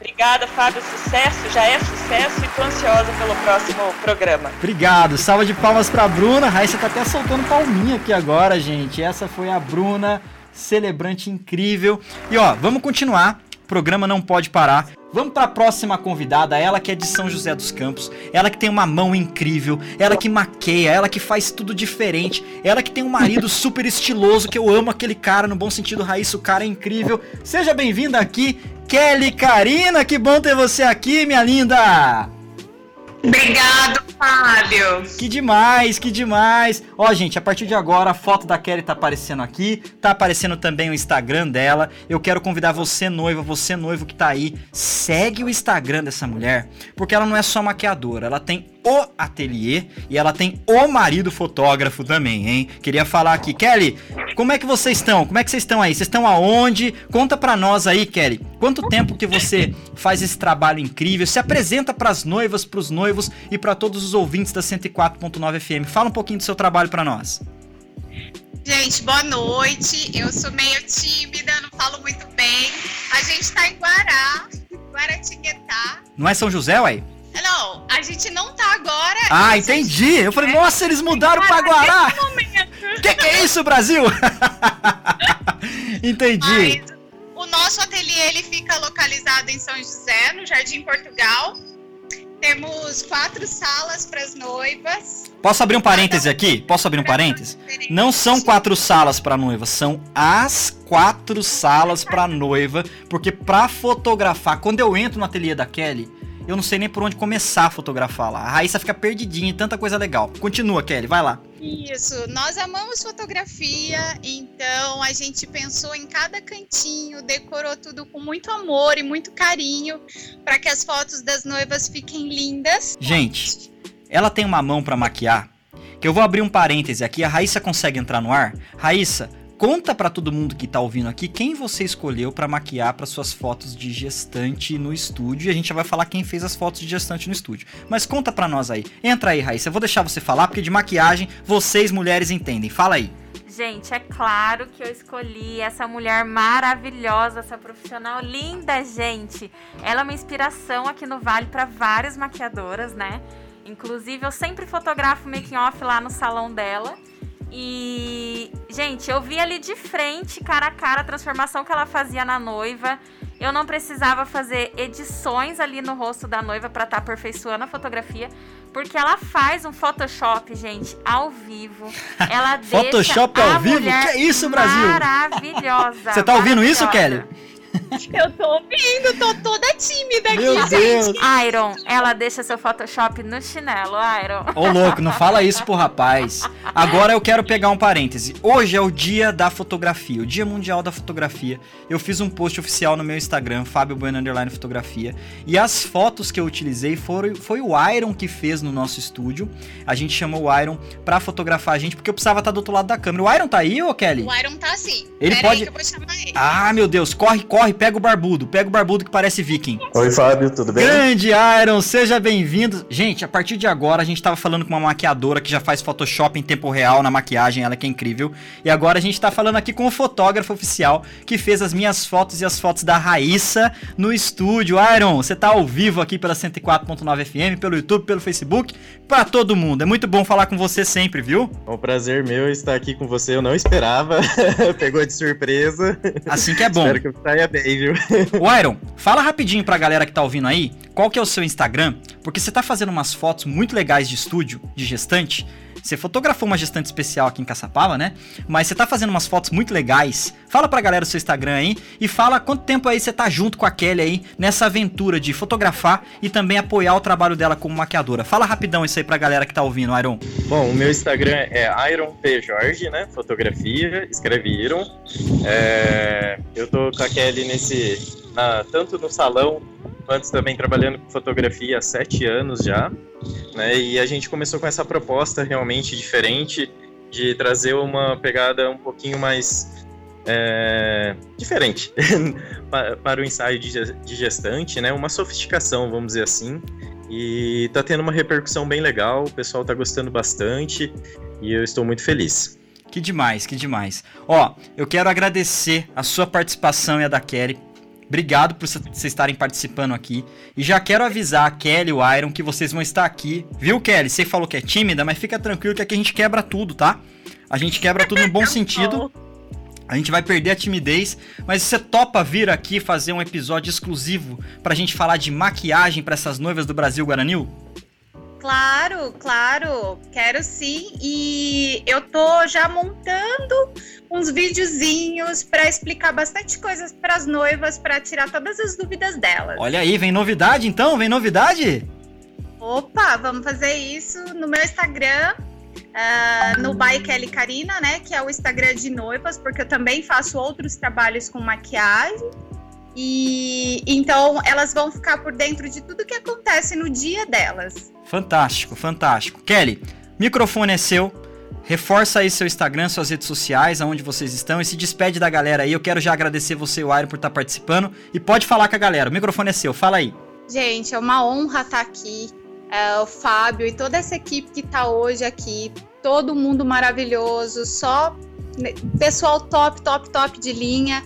Obrigada, Fábio. Sucesso, já é sucesso e tô ansiosa pelo próximo programa. Obrigado. Salva de palmas pra Bruna. Raíssa tá até soltando palminha aqui agora, gente. Essa foi a Bruna, celebrante incrível. E ó, vamos continuar. Programa não pode parar. Vamos para a próxima convidada, ela que é de São José dos Campos, ela que tem uma mão incrível, ela que maqueia, ela que faz tudo diferente, ela que tem um marido super estiloso, que eu amo aquele cara, no bom sentido, Raíssa, o cara é incrível. Seja bem-vinda aqui, Kelly Karina, que bom ter você aqui, minha linda! Obrigado, Fábio. Que demais, que demais. Ó, gente, a partir de agora a foto da Kelly tá aparecendo aqui, tá aparecendo também o Instagram dela. Eu quero convidar você noiva, você noivo que tá aí, segue o Instagram dessa mulher, porque ela não é só maquiadora, ela tem o ateliê e ela tem o marido fotógrafo também, hein? Queria falar aqui, Kelly, como é que vocês estão? Como é que vocês estão aí? Vocês estão aonde? Conta pra nós aí, Kelly. Quanto tempo que você faz esse trabalho incrível? Se apresenta pras noivas, pros noivos e pra todos os ouvintes da 104.9 FM. Fala um pouquinho do seu trabalho pra nós. Gente, boa noite. Eu sou meio tímida, não falo muito bem. A gente tá em Guará, Guaratinguetá. Não é São José, ué? Não, a gente não tá agora. Ah, entendi. Eu falei, nossa, eles mudaram pra Guará. Que que é isso, Brasil? entendi. Mas o nosso ateliê ele fica localizado em São José, no Jardim Portugal. Temos quatro salas para as noivas. Posso abrir um parêntese aqui? Posso abrir um parêntese? Não são quatro salas pra noiva, são as quatro salas pra noiva, porque pra fotografar, quando eu entro no ateliê da Kelly, eu não sei nem por onde começar a fotografar lá. A Raíssa fica perdidinha, e tanta coisa legal. Continua, Kelly, vai lá. Isso, nós amamos fotografia, então a gente pensou em cada cantinho, decorou tudo com muito amor e muito carinho para que as fotos das noivas fiquem lindas. Gente, ela tem uma mão pra maquiar, que eu vou abrir um parêntese aqui, a Raíssa consegue entrar no ar? Raíssa, conta pra todo mundo que tá ouvindo aqui quem você escolheu pra maquiar para suas fotos de gestante no estúdio. E a gente já vai falar quem fez as fotos de gestante no estúdio. Mas conta pra nós aí. Entra aí, Raíssa. Eu vou deixar você falar, porque de maquiagem vocês mulheres entendem. Fala aí. Gente, é claro que eu escolhi essa mulher maravilhosa, essa profissional linda, gente. Ela é uma inspiração aqui no Vale para várias maquiadoras, né? Inclusive, eu sempre fotografo making off lá no salão dela. E, gente, eu vi ali de frente, cara a cara, a transformação que ela fazia na noiva. Eu não precisava fazer edições ali no rosto da noiva para estar tá aperfeiçoando a fotografia, porque ela faz um Photoshop, gente, ao vivo. Ela deixa Photoshop ao vivo? Que é isso, Brasil? Maravilhosa. Você tá ouvindo isso, Kelly? Eu tô ouvindo, tô toda tímida aqui, Meu Deus. gente. Iron, ela deixa seu Photoshop no chinelo, Iron. Ô louco, não fala isso pro rapaz. Agora eu quero pegar um parêntese. Hoje é o dia da fotografia, o dia mundial da fotografia. Eu fiz um post oficial no meu Instagram, Fábio Bueno Underline Fotografia. E as fotos que eu utilizei foram, foi o Iron que fez no nosso estúdio. A gente chamou o Iron pra fotografar a gente, porque eu precisava estar do outro lado da câmera. O Iron tá aí, ô Kelly? O Iron tá assim. Ele Pera pode- aí que eu vou chamar ele. Ah, meu Deus, corre, corre, pega o barbudo. Pega o barbudo que parece viking. Oi, Fábio, tudo bem? Grande Iron, seja bem-vindo. Gente, a partir de agora a gente tava falando com uma maquiadora que já faz Photoshop em tempo real na maquiagem, ela que é incrível. E agora a gente tá falando aqui com o fotógrafo oficial que fez as minhas fotos e as fotos da Raíssa no estúdio. Iron, você tá ao vivo aqui pela 104.9 FM, pelo YouTube, pelo Facebook, pra todo mundo. É muito bom falar com você sempre, viu? É um prazer meu estar aqui com você. Eu não esperava, pegou de surpresa. Assim que é bom. Espero que eu saia bem, viu? O Iron, fala rapidinho pra galera que tá ouvindo aí, qual que é o seu Instagram? Porque você tá fazendo umas fotos muito legais de estúdio, de gestante. Você fotografou uma gestante especial aqui em Caçapava, né? Mas você tá fazendo umas fotos muito legais. Fala pra galera o seu Instagram aí e fala quanto tempo aí você tá junto com a Kelly aí nessa aventura de fotografar e também apoiar o trabalho dela como maquiadora. Fala rapidão isso aí pra galera que tá ouvindo, Iron. Bom, o meu Instagram é Iron P. Jorge, né? Fotografia, escreve Iron. É, eu tô com a Kelly nesse. tanto no salão quanto também trabalhando com fotografia há sete anos já. Né? E a gente começou com essa proposta realmente diferente de trazer uma pegada um pouquinho mais é, diferente pa- para o ensaio de gestante, né? Uma sofisticação, vamos dizer assim. E tá tendo uma repercussão bem legal, o pessoal tá gostando bastante e eu estou muito feliz. Que demais, que demais. Ó, eu quero agradecer a sua participação e a da Kelly. Obrigado por vocês estarem participando aqui. E já quero avisar a Kelly e o Iron que vocês vão estar aqui. Viu, Kelly? Você falou que é tímida, mas fica tranquilo que aqui a gente quebra tudo, tá? A gente quebra tudo no bom sentido. A gente vai perder a timidez, mas você topa vir aqui fazer um episódio exclusivo pra gente falar de maquiagem pra essas noivas do Brasil Guaranil? Claro, claro, quero sim. E eu tô já montando uns videozinhos para explicar bastante coisas para as noivas, para tirar todas as dúvidas delas. Olha aí, vem novidade então? Vem novidade? Opa, vamos fazer isso no meu Instagram, ah, no By Kelly Karina, né? Que é o Instagram de noivas, porque eu também faço outros trabalhos com maquiagem. E então elas vão ficar por dentro de tudo que acontece no dia delas. Fantástico, fantástico. Kelly, microfone é seu. Reforça aí seu Instagram, suas redes sociais, aonde vocês estão e se despede da galera aí. Eu quero já agradecer você o Iron por estar participando. E pode falar com a galera, o microfone é seu, fala aí. Gente, é uma honra estar aqui. É, o Fábio e toda essa equipe que está hoje aqui, todo mundo maravilhoso, só né, pessoal top, top, top de linha.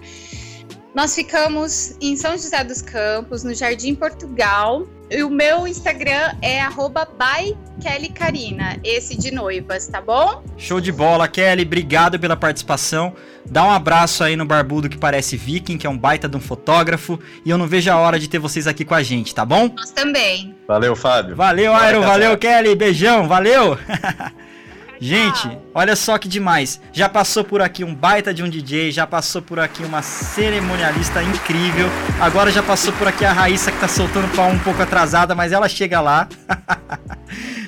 Nós ficamos em São José dos Campos, no Jardim Portugal. E o meu Instagram é arroba by Kelly Karina, esse de noivas, tá bom? Show de bola, Kelly, obrigado pela participação. Dá um abraço aí no barbudo que parece viking, que é um baita de um fotógrafo. E eu não vejo a hora de ter vocês aqui com a gente, tá bom? Nós também. Valeu, Fábio. Valeu, casar. valeu, Kelly, beijão, valeu! Gente, olha só que demais. Já passou por aqui um baita de um DJ, já passou por aqui uma cerimonialista incrível. Agora já passou por aqui a Raíssa que tá soltando pau um pouco atrasada, mas ela chega lá.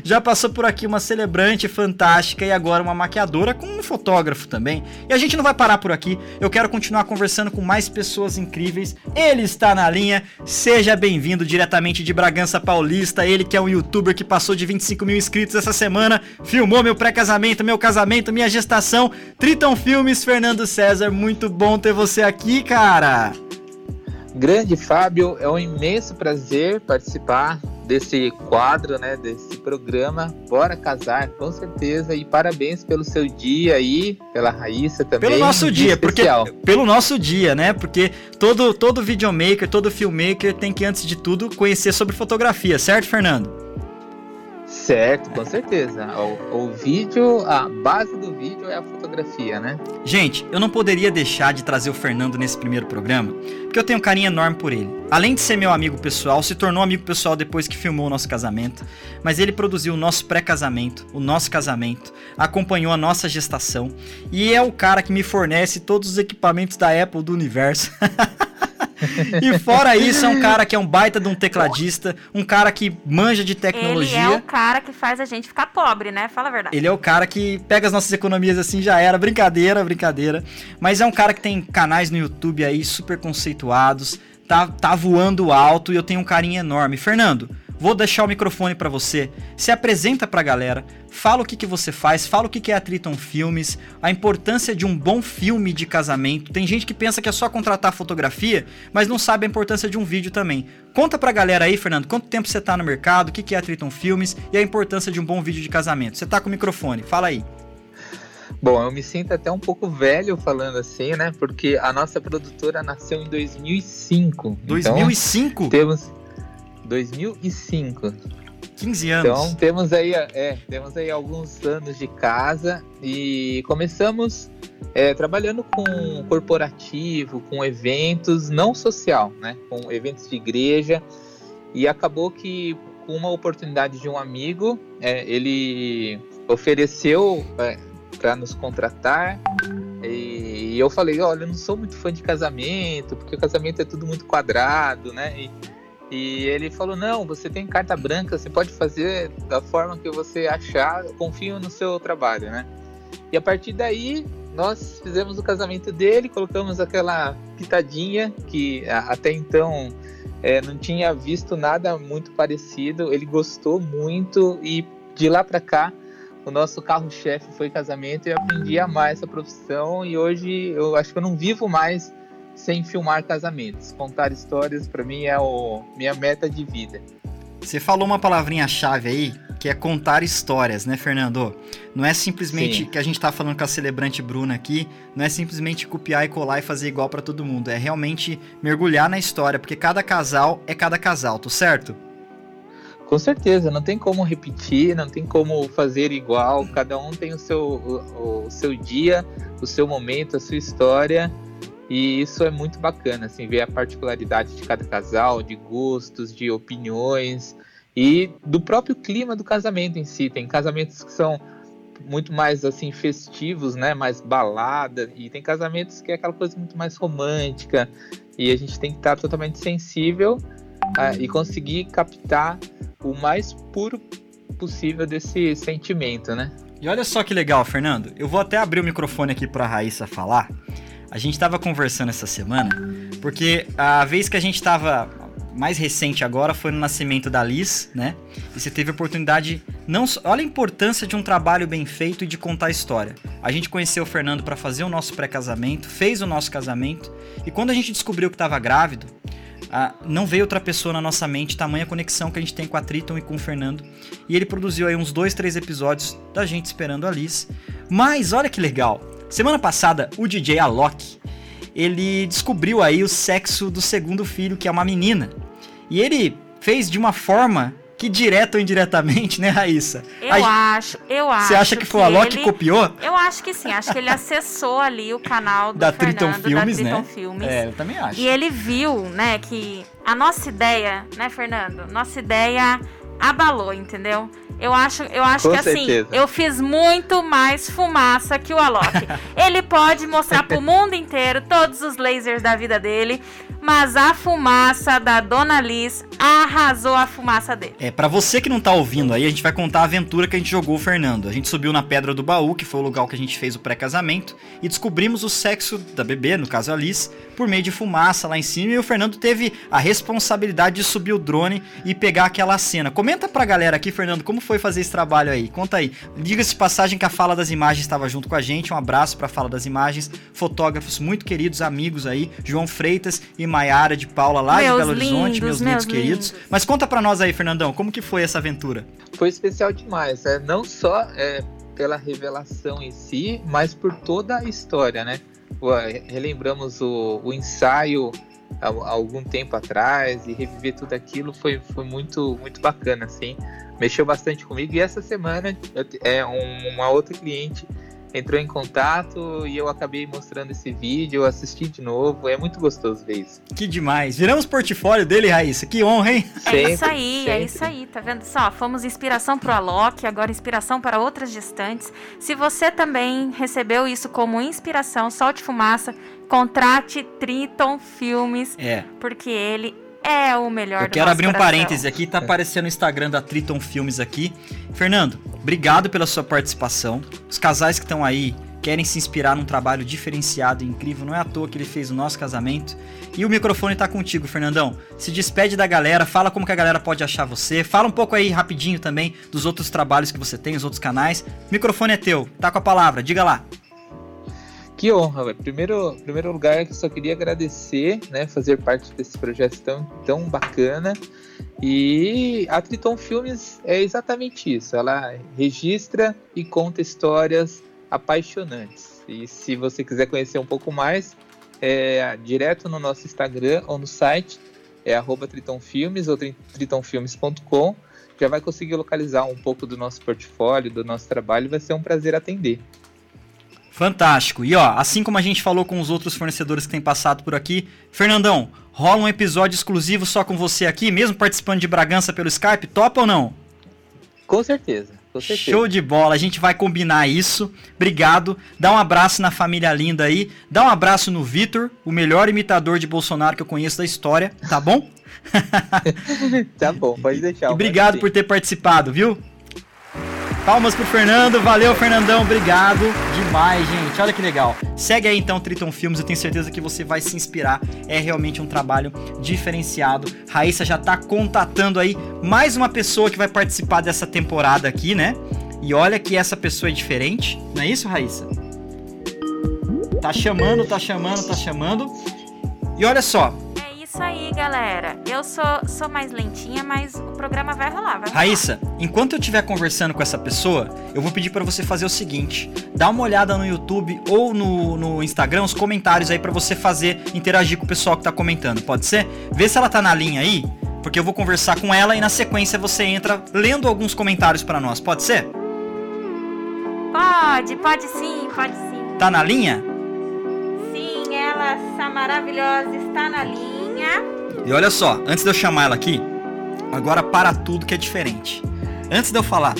Já passou por aqui uma celebrante fantástica e agora uma maquiadora com um fotógrafo também. E a gente não vai parar por aqui. Eu quero continuar conversando com mais pessoas incríveis. Ele está na linha. Seja bem-vindo diretamente de Bragança Paulista. Ele que é um youtuber que passou de 25 mil inscritos essa semana. Filmou meu pré-casamento, meu casamento, minha gestação. Triton Filmes, Fernando César. Muito bom ter você aqui, cara. Grande Fábio, é um imenso prazer participar desse quadro, né, desse programa. Bora casar, com certeza. E parabéns pelo seu dia aí, pela Raíssa também. Pelo nosso dia, especial. porque pelo nosso dia, né? Porque todo todo videomaker, todo filmmaker tem que antes de tudo conhecer sobre fotografia, certo, Fernando? Certo, com certeza. O, o, vídeo, a base do vídeo é a fotografia, né? Gente, eu não poderia deixar de trazer o Fernando nesse primeiro programa, porque eu tenho um carinho enorme por ele. Além de ser meu amigo pessoal, se tornou amigo pessoal depois que filmou o nosso casamento, mas ele produziu o nosso pré-casamento, o nosso casamento, acompanhou a nossa gestação e é o cara que me fornece todos os equipamentos da Apple do universo. e fora isso, é um cara que é um baita de um tecladista, um cara que manja de tecnologia. Ele é o cara que faz a gente ficar pobre, né? Fala a verdade. Ele é o cara que pega as nossas economias assim, já era. Brincadeira, brincadeira. Mas é um cara que tem canais no YouTube aí super conceituados, tá, tá voando alto e eu tenho um carinho enorme. Fernando, Vou deixar o microfone para você. Se apresenta para a galera, fala o que, que você faz, fala o que, que é a Triton Filmes, a importância de um bom filme de casamento. Tem gente que pensa que é só contratar fotografia, mas não sabe a importância de um vídeo também. Conta pra galera aí, Fernando, quanto tempo você tá no mercado, o que, que é a Triton Filmes e a importância de um bom vídeo de casamento. Você tá com o microfone, fala aí. Bom, eu me sinto até um pouco velho falando assim, né? Porque a nossa produtora nasceu em 2005. 2005? Então, temos 2005. 15 anos. Então temos aí, é, temos aí alguns anos de casa e começamos é, trabalhando com corporativo, com eventos não social, né? Com eventos de igreja e acabou que com uma oportunidade de um amigo, é, ele ofereceu é, para nos contratar e eu falei, olha, eu não sou muito fã de casamento, porque o casamento é tudo muito quadrado, né? E, e ele falou: Não, você tem carta branca, você pode fazer da forma que você achar, confio no seu trabalho, né? E a partir daí, nós fizemos o casamento dele, colocamos aquela pitadinha que até então é, não tinha visto nada muito parecido. Ele gostou muito e de lá para cá, o nosso carro-chefe foi casamento e eu aprendi a amar essa profissão. E hoje eu acho que eu não vivo mais sem filmar casamentos. Contar histórias para mim é o minha meta de vida. Você falou uma palavrinha-chave aí, que é contar histórias, né, Fernando? Não é simplesmente Sim. que a gente tá falando com a celebrante Bruna aqui, não é simplesmente copiar e colar e fazer igual para todo mundo, é realmente mergulhar na história, porque cada casal é cada casal, tô certo? Com certeza, não tem como repetir, não tem como fazer igual, cada um tem o seu, o, o seu dia, o seu momento, a sua história, e isso é muito bacana, assim, ver a particularidade de cada casal, de gostos, de opiniões e do próprio clima do casamento em si. Tem casamentos que são muito mais assim festivos, né, mais balada, e tem casamentos que é aquela coisa muito mais romântica, e a gente tem que estar totalmente sensível uh, e conseguir captar o mais puro possível desse sentimento, né? E olha só que legal, Fernando. Eu vou até abrir o microfone aqui para a Raíssa falar. A gente estava conversando essa semana, porque a vez que a gente estava mais recente agora foi no nascimento da Liz, né? E você teve a oportunidade, não, olha a importância de um trabalho bem feito e de contar a história. A gente conheceu o Fernando para fazer o nosso pré-casamento, fez o nosso casamento, e quando a gente descobriu que estava grávido, ah, não veio outra pessoa na nossa mente, tamanha conexão que a gente tem com a Triton e com o Fernando. E ele produziu aí uns dois, três episódios da gente esperando a Liz. Mas olha que legal, Semana passada, o DJ Alok, ele descobriu aí o sexo do segundo filho, que é uma menina. E ele fez de uma forma que direta ou indiretamente, né, Raíssa? Eu a... acho, eu acho. Você acha que, foi o Alok ele... que copiou? Eu acho que sim, acho que ele acessou ali o canal do da Fernando, Triton Filmes, da Triton né? Filmes. É, eu também acho. E ele viu, né, que a nossa ideia, né, Fernando? Nossa ideia abalou, entendeu? Eu acho, eu acho que assim, certeza. assim, eu fiz muito mais fumaça que o Alok. Ele pode mostrar pro mundo inteiro todos os lasers da vida dele, mas a fumaça da Dona Liz arrasou a fumaça dele. É, para você que não tá ouvindo aí, a gente vai contar a aventura que a gente jogou o Fernando. A gente subiu na Pedra do Baú, que foi o lugar que a gente fez o pré-casamento, e descobrimos o sexo da bebê, no caso a Liz, por meio de fumaça lá em cima, e o Fernando teve a responsabilidade de subir o drone e pegar aquela cena. Comenta pra galera aqui, Fernando, como foi fazer esse trabalho aí? Conta aí. Diga-se passagem que a Fala das Imagens estava junto com a gente, um abraço pra Fala das Imagens, fotógrafos muito queridos, amigos aí, João Freitas e Maiara de Paula lá Meus de Belo Horizonte, lindos, meus, meus lindos queridos. lindos. Mas conta pra nós aí, Fernandão, como que foi essa aventura? Foi especial demais, é, não só é, pela revelação em si, mas por toda a história, né? Ué, Relembramos o, o ensaio há, há algum tempo atrás e reviver tudo aquilo foi, foi muito, muito bacana, assim. Mexeu bastante comigo e essa semana é, um- uma outra cliente entrou em contato e eu acabei mostrando esse vídeo, eu assisti de novo, é muito gostoso ver isso. Que demais. Viramos portfólio dele, Raíssa. Que honra, hein? É isso aí, é isso aí, tá vendo só? Fomos inspiração pro Alok, agora inspiração para outras gestantes. Se você também recebeu isso como inspiração, solte fumaça, contrate Triton Filmes, É. porque ele é o melhor Eu quero abrir um coração. parêntese aqui, tá aparecendo o Instagram da Triton Filmes aqui. Fernando, obrigado pela sua participação. Os casais que estão aí querem se inspirar num trabalho diferenciado e incrível, não é à toa que ele fez o nosso casamento. E o microfone tá contigo, Fernandão. Se despede da galera, fala como que a galera pode achar você. Fala um pouco aí rapidinho também dos outros trabalhos que você tem, os outros canais. O microfone é teu, tá com a palavra, diga lá. Que honra, velho. Primeiro, primeiro lugar, só queria agradecer, né, fazer parte desse projeto tão, tão bacana. E a Triton Filmes é exatamente isso. Ela registra e conta histórias apaixonantes. E se você quiser conhecer um pouco mais, é direto no nosso Instagram ou no site, é arroba tritonfilmes ou tri- tritonfilmes.com. Já vai conseguir localizar um pouco do nosso portfólio, do nosso trabalho. Vai ser um prazer atender. Fantástico. E ó, assim como a gente falou com os outros fornecedores que têm passado por aqui, Fernandão, rola um episódio exclusivo só com você aqui, mesmo participando de Bragança pelo Skype, topa ou não? Com certeza, com certeza. Show de bola, a gente vai combinar isso. Obrigado. Dá um abraço na família linda aí. Dá um abraço no Vitor, o melhor imitador de Bolsonaro que eu conheço da história, tá bom? Tá bom, pode deixar. E obrigado por ter participado, viu? Palmas pro Fernando, valeu Fernandão, obrigado demais, gente. Olha que legal. Segue aí então Triton Filmes, eu tenho certeza que você vai se inspirar. É realmente um trabalho diferenciado. Raíssa já tá contatando aí mais uma pessoa que vai participar dessa temporada aqui, né? E olha que essa pessoa é diferente, não é isso, Raíssa? Tá chamando, tá chamando, tá chamando. E olha só, isso aí, galera. Eu sou, sou mais lentinha, mas o programa vai rolar, vai rolar. Raíssa, enquanto eu estiver conversando com essa pessoa, eu vou pedir pra você fazer o seguinte: dá uma olhada no YouTube ou no, no Instagram, os comentários aí pra você fazer, interagir com o pessoal que tá comentando, pode ser? Vê se ela tá na linha aí, porque eu vou conversar com ela e na sequência você entra lendo alguns comentários pra nós, pode ser? Pode, pode sim, pode sim. Tá na linha? Sim, ela, essa maravilhosa, está na linha. E olha só, antes de eu chamar ela aqui, agora para tudo que é diferente. Antes de eu falar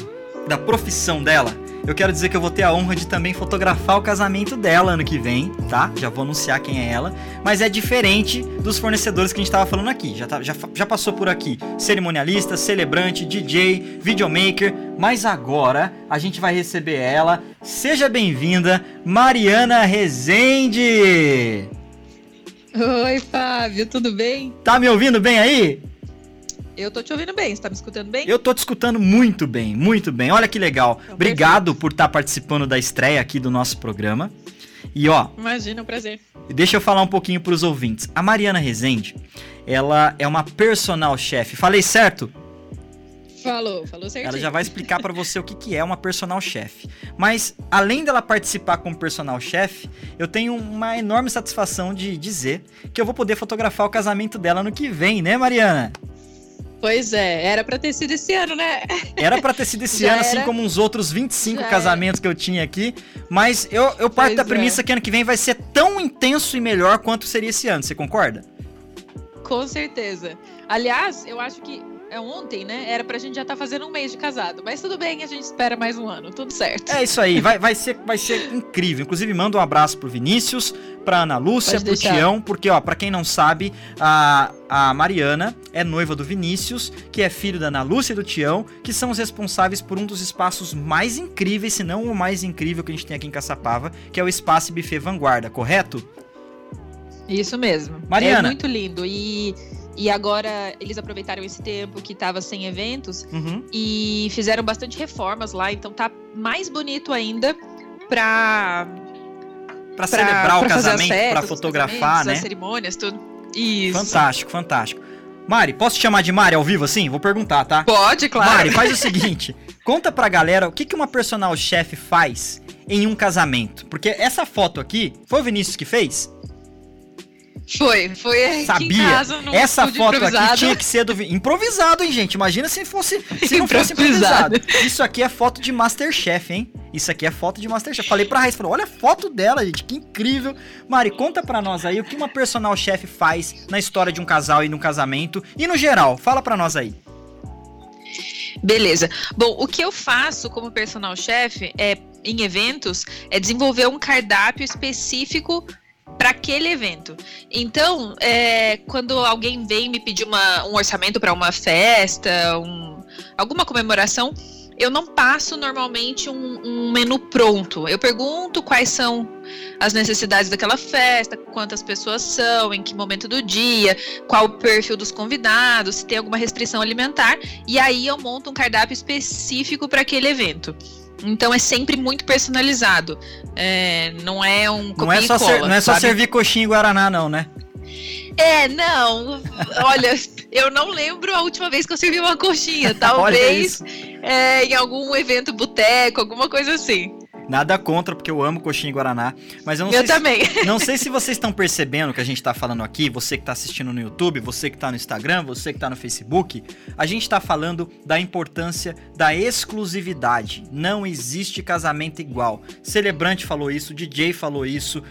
da profissão dela, eu quero dizer que eu vou ter a honra de também fotografar o casamento dela ano que vem, tá? Já vou anunciar quem é ela. Mas é diferente dos fornecedores que a gente tava falando aqui. Já, tá- já, já passou por aqui cerimonialista, celebrante, DJ, videomaker. Mas agora a gente vai receber ela. Seja bem-vinda, Mariana Rezende! Oi, Fábio, tudo bem? Tá me ouvindo bem aí? Eu tô te ouvindo bem, você tá me escutando bem? Eu tô te escutando muito bem, muito bem. Olha que legal. Obrigado por estar participando da estreia aqui do nosso programa. E ó, Imagina, é um prazer. deixa eu falar um pouquinho pros ouvintes. A Mariana Rezende, ela é uma personal chef. Falei certo? Falou, falou certinho. Ela já vai explicar pra você o que, que é uma personal chef. Mas, além dela participar como personal chef, eu tenho uma enorme satisfação de dizer que eu vou poder fotografar o casamento dela no que vem, né, Mariana? Pois é, era pra ter sido esse ano, né? Era pra ter sido esse ano, assim era. como uns outros 25 Já casamentos que eu tinha aqui. Mas eu, eu parto Pois da é. premissa que ano que vem vai ser tão intenso e melhor quanto seria esse ano. Você concorda? Com certeza. Aliás, eu acho que é ontem, né? Era pra gente já estar fazendo um mês de casado. Mas tudo bem, a gente espera mais um ano, tudo certo. É isso aí, vai, vai, ser, vai ser incrível. Inclusive, manda um abraço pro Vinícius, pra Ana Lúcia, Pode pro deixar. Tião, porque, ó, pra quem não sabe, a, a Mariana é noiva do Vinícius, que é filho da Ana Lúcia e do Tião, que são os responsáveis por um dos espaços mais incríveis, se não o mais incrível que a gente tem aqui em Caçapava, que é o Espaço Buffet Vanguarda, correto? Isso mesmo. Mariana. É muito lindo. E, e agora eles aproveitaram esse tempo que tava sem eventos Uhum. e fizeram bastante reformas lá, então tá mais bonito ainda pra, Pra pra, celebrar o pra as casamento, os fotografar, né? As cerimônias, tudo. Isso. Fantástico, fantástico. Mari, posso te chamar de Mari ao vivo assim? Vou perguntar, tá? Pode, claro. Mari, faz o seguinte: conta pra galera o que, que uma personal chef faz em um casamento. Porque essa foto aqui, foi o Vinícius que fez? Foi, foi aqui em Sabia. casa, num Essa foto improvisado. aqui tinha que ser do. Vi- Improvisado, hein, gente? Imagina se fosse. Se não fosse improvisado. Improvisado. Isso aqui é foto de Masterchef, hein? Isso aqui é foto de Masterchef. Falei pra Raíssa, falou, olha a foto dela, gente, que incrível. Mari, conta pra nós aí o que uma personal chef faz na história de um casal e num casamento. E no geral, fala pra nós aí. Beleza. Bom, o que eu faço como personal chef é em eventos é desenvolver um cardápio específico para aquele evento. Então, é, quando alguém vem me pedir uma- um orçamento para uma festa, um- alguma comemoração, eu não passo normalmente um, um menu pronto. Eu pergunto quais são as necessidades daquela festa, quantas pessoas são, em que momento do dia, qual o perfil dos convidados, se tem alguma restrição alimentar, e aí eu monto um cardápio específico para aquele evento. Então é sempre muito personalizado. É, não é um Não é e só, ser- cola, não é só servir coxinha e guaraná, não, né? É, não. Olha, eu não lembro a última vez que eu servi uma coxinha. Talvez é, em algum evento boteco, alguma coisa assim. Nada contra, porque eu amo coxinha e guaraná. Mas eu não eu sei se- também. Não sei se vocês estão percebendo o que a gente tá falando aqui, você que tá assistindo no YouTube, você que tá no Instagram, você que tá no Facebook, a gente tá falando da importância da exclusividade. Não existe casamento igual. Celebrante falou isso, o DJ falou isso,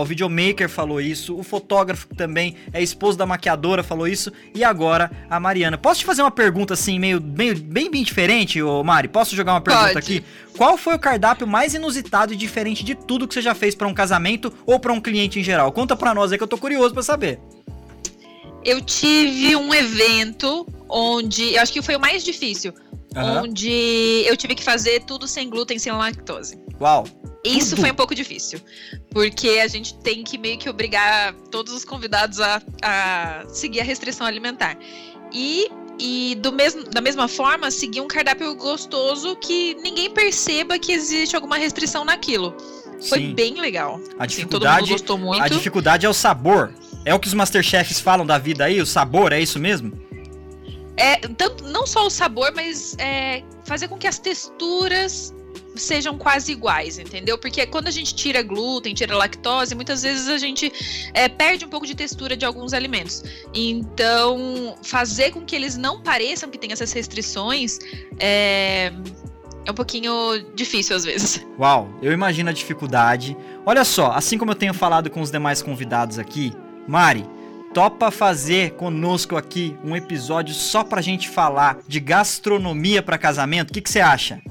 o videomaker falou isso, o fotógrafo que também é esposo da maquiadora falou isso, e agora a Mariana. Posso te fazer uma pergunta assim, meio, meio bem, bem diferente, ô Mari? Posso jogar uma pergunta Pode. aqui? Qual foi o cardápio mais inusitado e diferente de tudo que você já fez pra um casamento ou pra um cliente em geral? Conta pra nós aí que eu tô curioso pra saber. Eu tive um evento onde. Eu acho que foi o mais difícil. Aham. Onde eu tive que fazer tudo sem glúten, sem lactose. Uau. Isso Tudo? foi um pouco difícil. Porque a gente tem que meio que obrigar todos os convidados a, a seguir a restrição alimentar. E, e do mesmo, da mesma forma, seguir um cardápio gostoso que ninguém perceba que existe alguma restrição naquilo. Foi Sim. bem legal. A Assim, dificuldade, muito. a dificuldade é o sabor. É o que os Masterchefs falam da vida aí, o sabor, é isso mesmo? É, tanto, não só o sabor, mas é, fazer com que as texturas sejam quase iguais, entendeu? Porque quando a gente tira glúten, tira lactose, muitas vezes a gente é, perde um pouco de textura de alguns alimentos. Então, fazer com que eles não pareçam que tem essas restrições é, é um pouquinho difícil às vezes. Uau, eu imagino a dificuldade. Olha só, assim como eu tenho falado com os demais convidados aqui, Mari, topa fazer conosco aqui um episódio só pra gente falar de gastronomia pra casamento? O que que você acha?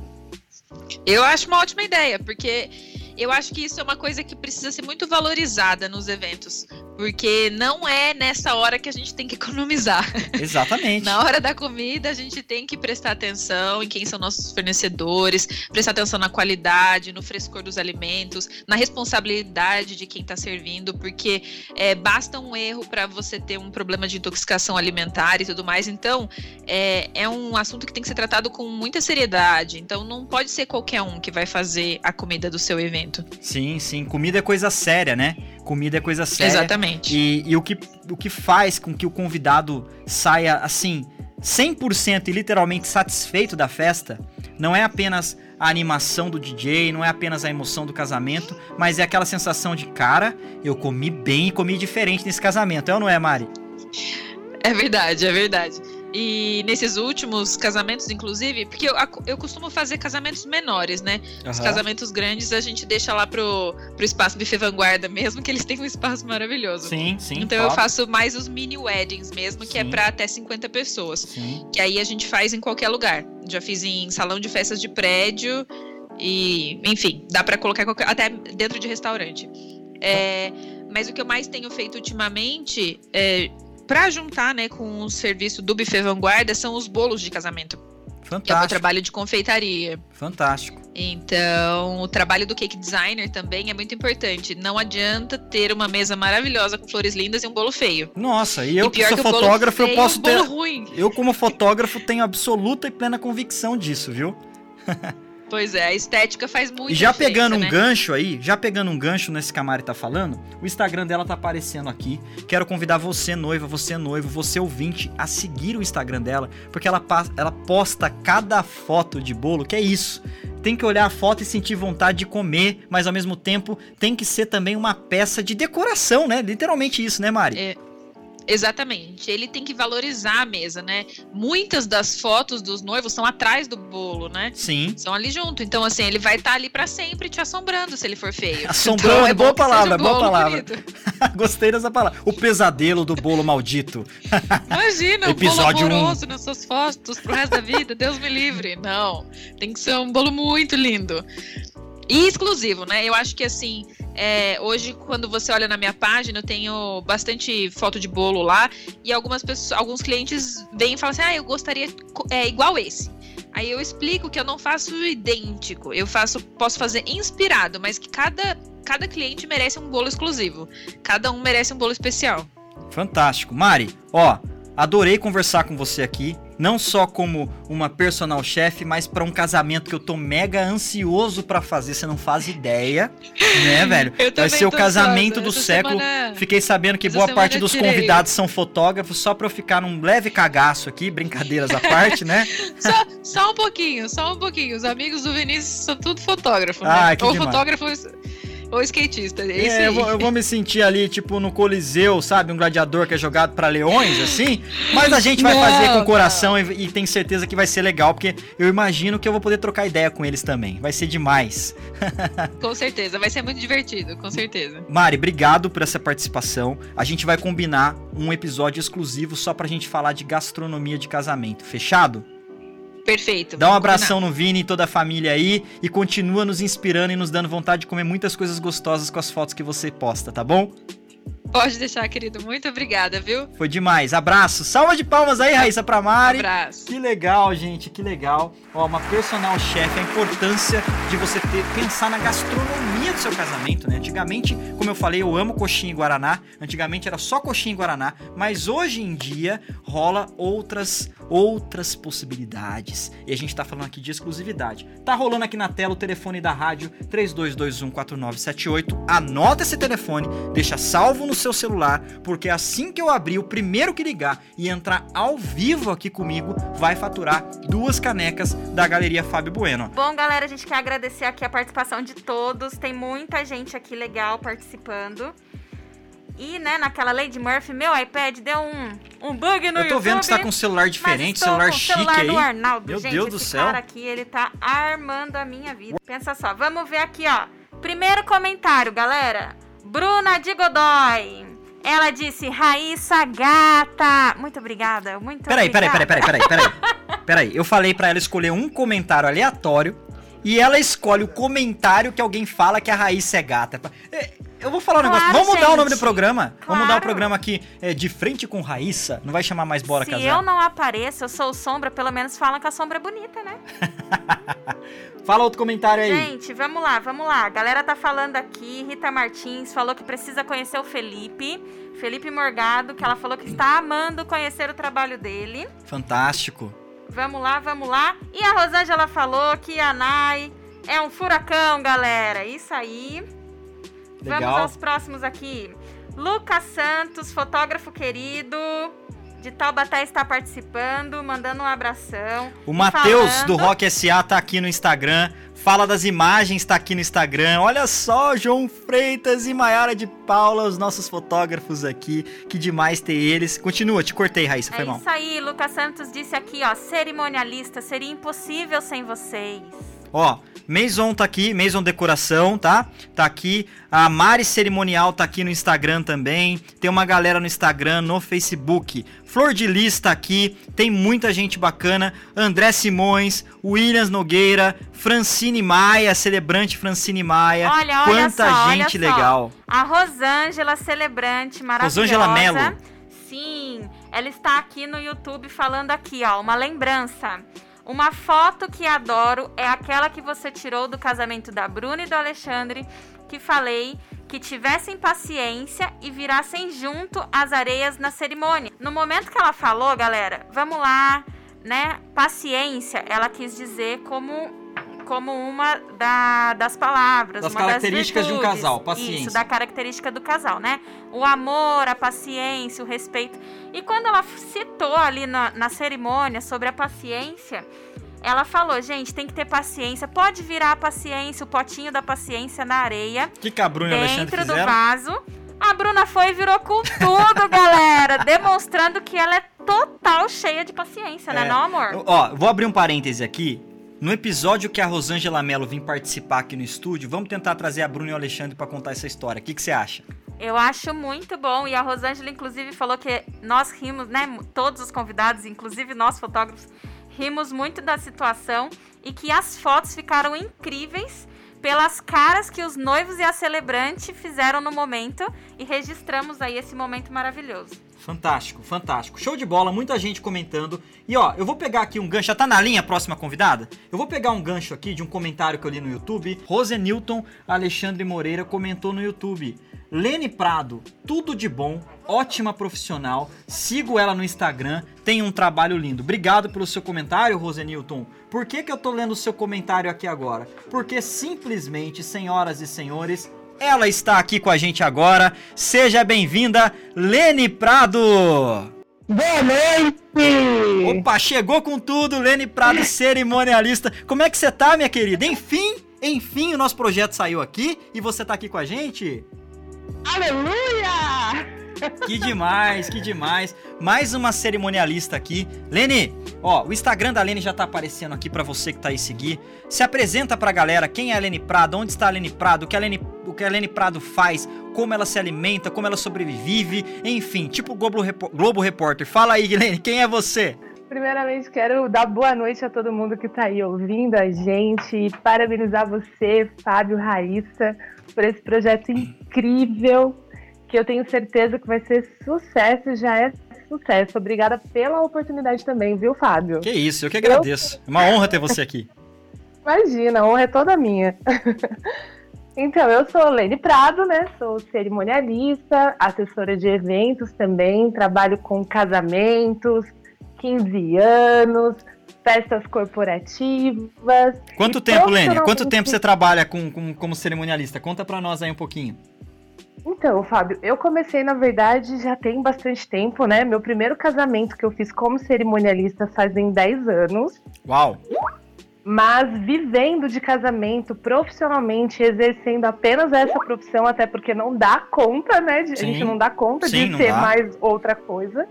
Eu acho uma ótima ideia, porque eu acho que isso é uma coisa que precisa ser muito valorizada nos eventos. Porque não é nessa hora que a gente tem que economizar. Exatamente. Na hora da comida, a gente tem que prestar atenção em quem são nossos fornecedores, prestar atenção na qualidade, no frescor dos alimentos, na responsabilidade de quem está servindo, porque é, basta um erro para você ter um problema de intoxicação alimentar e tudo mais. Então, é, é um assunto que tem que ser tratado com muita seriedade. Então, não pode ser qualquer um que vai fazer a comida do seu evento. Sim, sim. Comida é coisa séria, né? Comida é coisa séria. Exatamente. E, e o, que, o que faz com que o convidado saia, assim, 100% e literalmente satisfeito da festa, não é apenas a animação do DJ, não é apenas a emoção do casamento, mas é aquela sensação de, cara, eu comi bem e comi diferente nesse casamento. É ou não é, Mari? É verdade, é verdade. E nesses últimos casamentos, inclusive, porque eu, eu costumo fazer casamentos menores, né? Os Aham. casamentos grandes a gente deixa lá pro, pro espaço Buffet Vanguarda mesmo, que eles têm um espaço maravilhoso. Sim, sim. Então eu top. faço mais os mini weddings mesmo, que é Sim. pra até 50 pessoas. Sim. Que aí a gente faz em qualquer lugar. Já fiz em salão de festas de prédio e, enfim, dá pra colocar qualquer, até dentro de restaurante. É, Mas o que eu mais tenho feito ultimamente, é, para juntar né, com o serviço do Buffet Vanguarda, são os bolos de casamento. Que é o Fantástico. trabalho de confeitaria. Fantástico. Então, o trabalho do cake designer também é muito importante. Não adianta ter uma mesa maravilhosa com flores lindas e um bolo feio. Nossa, e eu e que sou que fotógrafo, eu feio, posso o bolo ter. ruim. Eu, como fotógrafo, tenho absoluta e plena convicção disso, viu? Pois é, a estética faz muito E já pegando um gancho aí, já pegando um gancho nesse que a Mari tá falando, o Instagram dela tá aparecendo aqui. Quero convidar você, noiva, você noivo, você ouvinte, a seguir o Instagram dela, porque ela, ela posta cada foto de bolo, que é isso. Tem que olhar a foto e sentir vontade de comer, mas ao mesmo tempo tem que ser também uma peça de decoração, né? Literalmente isso, né, Mari? É, Exatamente. Ele tem que valorizar a mesa, né? Muitas das fotos dos noivos são atrás do bolo, né? Sim. São ali junto. Então, assim, ele vai estar ali pra sempre te assombrando se ele for feio. Assombrando, Então, é boa palavra, um é boa bolo palavra. Gostei dessa palavra. O pesadelo do bolo maldito. Imagina, um Episódio bolo um. amoroso nas suas fotos pro resto da vida. Deus me livre. Não. Tem que ser um bolo muito lindo. E exclusivo, né? Eu acho que assim, é, hoje, quando você olha na minha página, eu tenho bastante foto de bolo lá. E algumas pessoas, alguns clientes vêm e falam assim: ah, eu gostaria é, igual esse. Aí eu explico que eu não faço idêntico. Eu faço, posso fazer inspirado, mas que cada, cada cliente merece um bolo exclusivo. Cada um merece um bolo especial. Fantástico. Mari, ó, adorei conversar com você aqui. Não só como uma personal chef, mas pra um casamento que eu tô mega ansioso pra fazer. Você não faz ideia, né, velho? Vai ser o casamento ansiosa. do Essa século. semana- Fiquei sabendo que essa boa parte dos tirei. convidados são fotógrafos, só pra eu ficar num leve cagaço aqui, brincadeiras à parte, né? Só, só um pouquinho, só um pouquinho. Os amigos do Vinícius são tudo fotógrafo, né? Ai, ou demais. fotógrafos ou skatista. É É, eu vou, eu vou me sentir ali, tipo, no Coliseu, sabe? Um gladiador que é jogado pra leões, assim. Mas a gente vai Não, fazer com não. coração e, e tenho certeza que vai ser legal, porque eu imagino que eu vou poder trocar ideia com eles também. Vai ser demais. Com certeza, vai ser muito divertido, com certeza. Mari, obrigado por essa participação. A gente vai combinar um episódio exclusivo só pra gente falar de gastronomia de casamento. Fechado? Perfeito. Dá um abração no Vini e toda a família aí e continua nos inspirando e nos dando vontade de comer muitas coisas gostosas com as fotos que você posta, tá bom? Pode deixar, querido. Muito obrigada, viu? Foi demais. Abraço. Salva de palmas aí, Raíssa, pra Mari. Abraço. Que legal, gente, que legal. Ó, uma personal chef, a importância de você ter, pensar na gastronomia do seu casamento, né? Antigamente, como eu falei, eu amo coxinha e guaraná. Antigamente era só coxinha e guaraná, mas hoje em dia rola outras outras possibilidades. E a gente tá falando aqui de exclusividade. Tá rolando aqui na tela o telefone da rádio 32214978. Anota esse telefone, deixa salvo no seu celular, porque assim que eu abrir, o primeiro que ligar e entrar ao vivo aqui comigo vai faturar duas canecas da Galeria Fábio Bueno. Bom, galera, a gente quer agradecer aqui a participação de todos. Tem muita gente aqui legal participando. E, né, naquela Lady Murphy, meu iPad deu um, um bug no Eu tô YouTube. vendo que você tá com um celular diferente, celular com chique celular aí. do Arnaldo, Meu gente, Deus esse do céu. cara aqui, ele tá armando a minha vida. Pensa só, vamos ver aqui, ó. Primeiro comentário, galera. Bruna de Godoy. Ela disse, Raíssa gata. Muito obrigada, muito Peraí, peraí, obrigada. peraí, peraí, peraí, peraí. Peraí, eu falei pra ela escolher um comentário aleatório e ela escolhe o comentário que alguém fala que a Raíssa é gata. É, Eu vou falar um negócio. Claro, Vamos mudar o nome do gente. programa? Vamos mudar o Claro. programa aqui é, de frente com Raíssa. Não vai chamar mais Bora Se Casar. eu não apareço, eu sou sombra, pelo menos falam que a sombra é bonita, né? Fala outro comentário aí. Gente, vamos lá, vamos lá. A galera tá falando aqui. Rita Martins falou que precisa conhecer o Felipe. Felipe Morgado, que ela falou que está amando conhecer o trabalho dele. Fantástico. Vamos lá, vamos lá. E a Rosângela falou que a Nai é um furacão, galera. Isso aí. Vamos Legal. aos próximos aqui. Lucas Santos, fotógrafo querido. De Taubaté está participando, mandando um abração. O Matheus falando- do Rock SA tá aqui no Instagram. Fala das imagens, tá aqui no Instagram. Olha só, João Freitas e Maiara de Paula, os nossos fotógrafos aqui. Que demais ter eles. Continua, te cortei, Raíssa, foi É mal. isso aí, Lucas Santos disse aqui, ó, cerimonialista, seria impossível sem vocês. Ó, Maison tá aqui, Maison Decoração, tá? Tá aqui. A Mari Cerimonial tá aqui no Instagram também. Tem uma galera no Instagram, no Facebook. Flor de Lis tá aqui. Tem muita gente bacana. André Simões, Williams Nogueira, Francine Maia, celebrante Francine Maia. Olha, olha Quanta só, gente olha só. legal. A Rosângela, celebrante, maravilhosa. Rosângela Mello. Sim, ela está aqui no YouTube falando aqui, ó, uma lembrança. Uma foto que adoro é aquela que você tirou do casamento da Bruna e do Alexandre, que falei que tivessem paciência e virassem junto as areias na cerimônia. No momento que ela falou, galera, vamos lá, né? Paciência, ela quis dizer como como uma da- das palavras, Das uma características de um virtudes. casal, paciência. Isso, da característica do casal, né? O amor, a paciência, o respeito. E quando ela citou ali na, na cerimônia sobre a paciência, ela falou, gente, tem que ter paciência. Pode virar a paciência, o potinho da paciência na areia, que, que a Bruna dentro do vaso. A Bruna foi e virou com tudo, galera. Demonstrando que ela é total cheia de paciência, né, É. não, amor? Ó, vou abrir um parêntese aqui. No episódio que a Rosângela Mello vir participar aqui no estúdio, vamos tentar trazer a Bruna e o Alexandre pra contar essa história. O que, que você acha? Eu acho muito bom. E a Rosângela, inclusive, falou que nós rimos, né? Todos os convidados, inclusive nós fotógrafos, rimos muito da situação e que as fotos ficaram incríveis pelas caras que os noivos e a celebrante fizeram no momento e registramos aí esse momento maravilhoso. Fantástico, fantástico. Show de bola, muita gente comentando. E ó, eu vou pegar aqui um gancho. Já tá na linha a próxima convidada? Eu vou pegar um gancho aqui de um comentário que eu li no YouTube. Rose Newton Alexandre Moreira comentou no YouTube. Lene Prado, tudo de bom, ótima profissional. Sigo ela no Instagram, tem um trabalho lindo. Obrigado pelo seu comentário, Rose Newton. Por que, que eu tô lendo o seu comentário aqui agora? Porque simplesmente, senhoras e senhores, ela está aqui com a gente agora. Seja bem-vinda, Lene Prado! Boa noite! Opa, chegou com tudo, Lene Prado, cerimonialista. Como é que você tá, minha querida? Enfim, enfim, o nosso projeto saiu aqui e você tá aqui com a gente? Aleluia! Que demais, que demais. Mais uma cerimonialista aqui. Lene, ó, o Instagram da Lene já tá aparecendo aqui pra você que tá aí seguir. Se apresenta pra galera quem é a Lene Prado, onde está a Lene Prado, o que a Lene, o que a Lene Prado faz, como ela se alimenta, como ela sobrevive, enfim, tipo Globo, Repo- Globo Repórter. Fala aí, Lene, quem é você? Primeiramente, quero dar boa noite a todo mundo que tá aí ouvindo a gente e parabenizar você, Fábio Raíssa, por esse projeto incrível que eu tenho certeza que vai ser sucesso e já é sucesso. Obrigada pela oportunidade também, viu, Fábio? Que isso, eu que agradeço. É uma honra ter você aqui. Imagina, a honra é toda minha. então, eu sou Lene Prado, né? Sou cerimonialista, assessora de eventos também, trabalho com casamentos, 15 anos, festas corporativas. Quanto tempo, Lene? Quanto tempo você trabalha com, com- como cerimonialista? Conta pra nós aí um pouquinho. Então, Fábio, eu comecei, na verdade, já tem bastante tempo, né? Meu primeiro casamento que eu fiz como cerimonialista fazem 10 anos. Uau! Mas vivendo de casamento profissionalmente, exercendo apenas essa profissão, até porque não dá conta, né? de- a gente não dá conta Sim, de ser dá. mais outra coisa.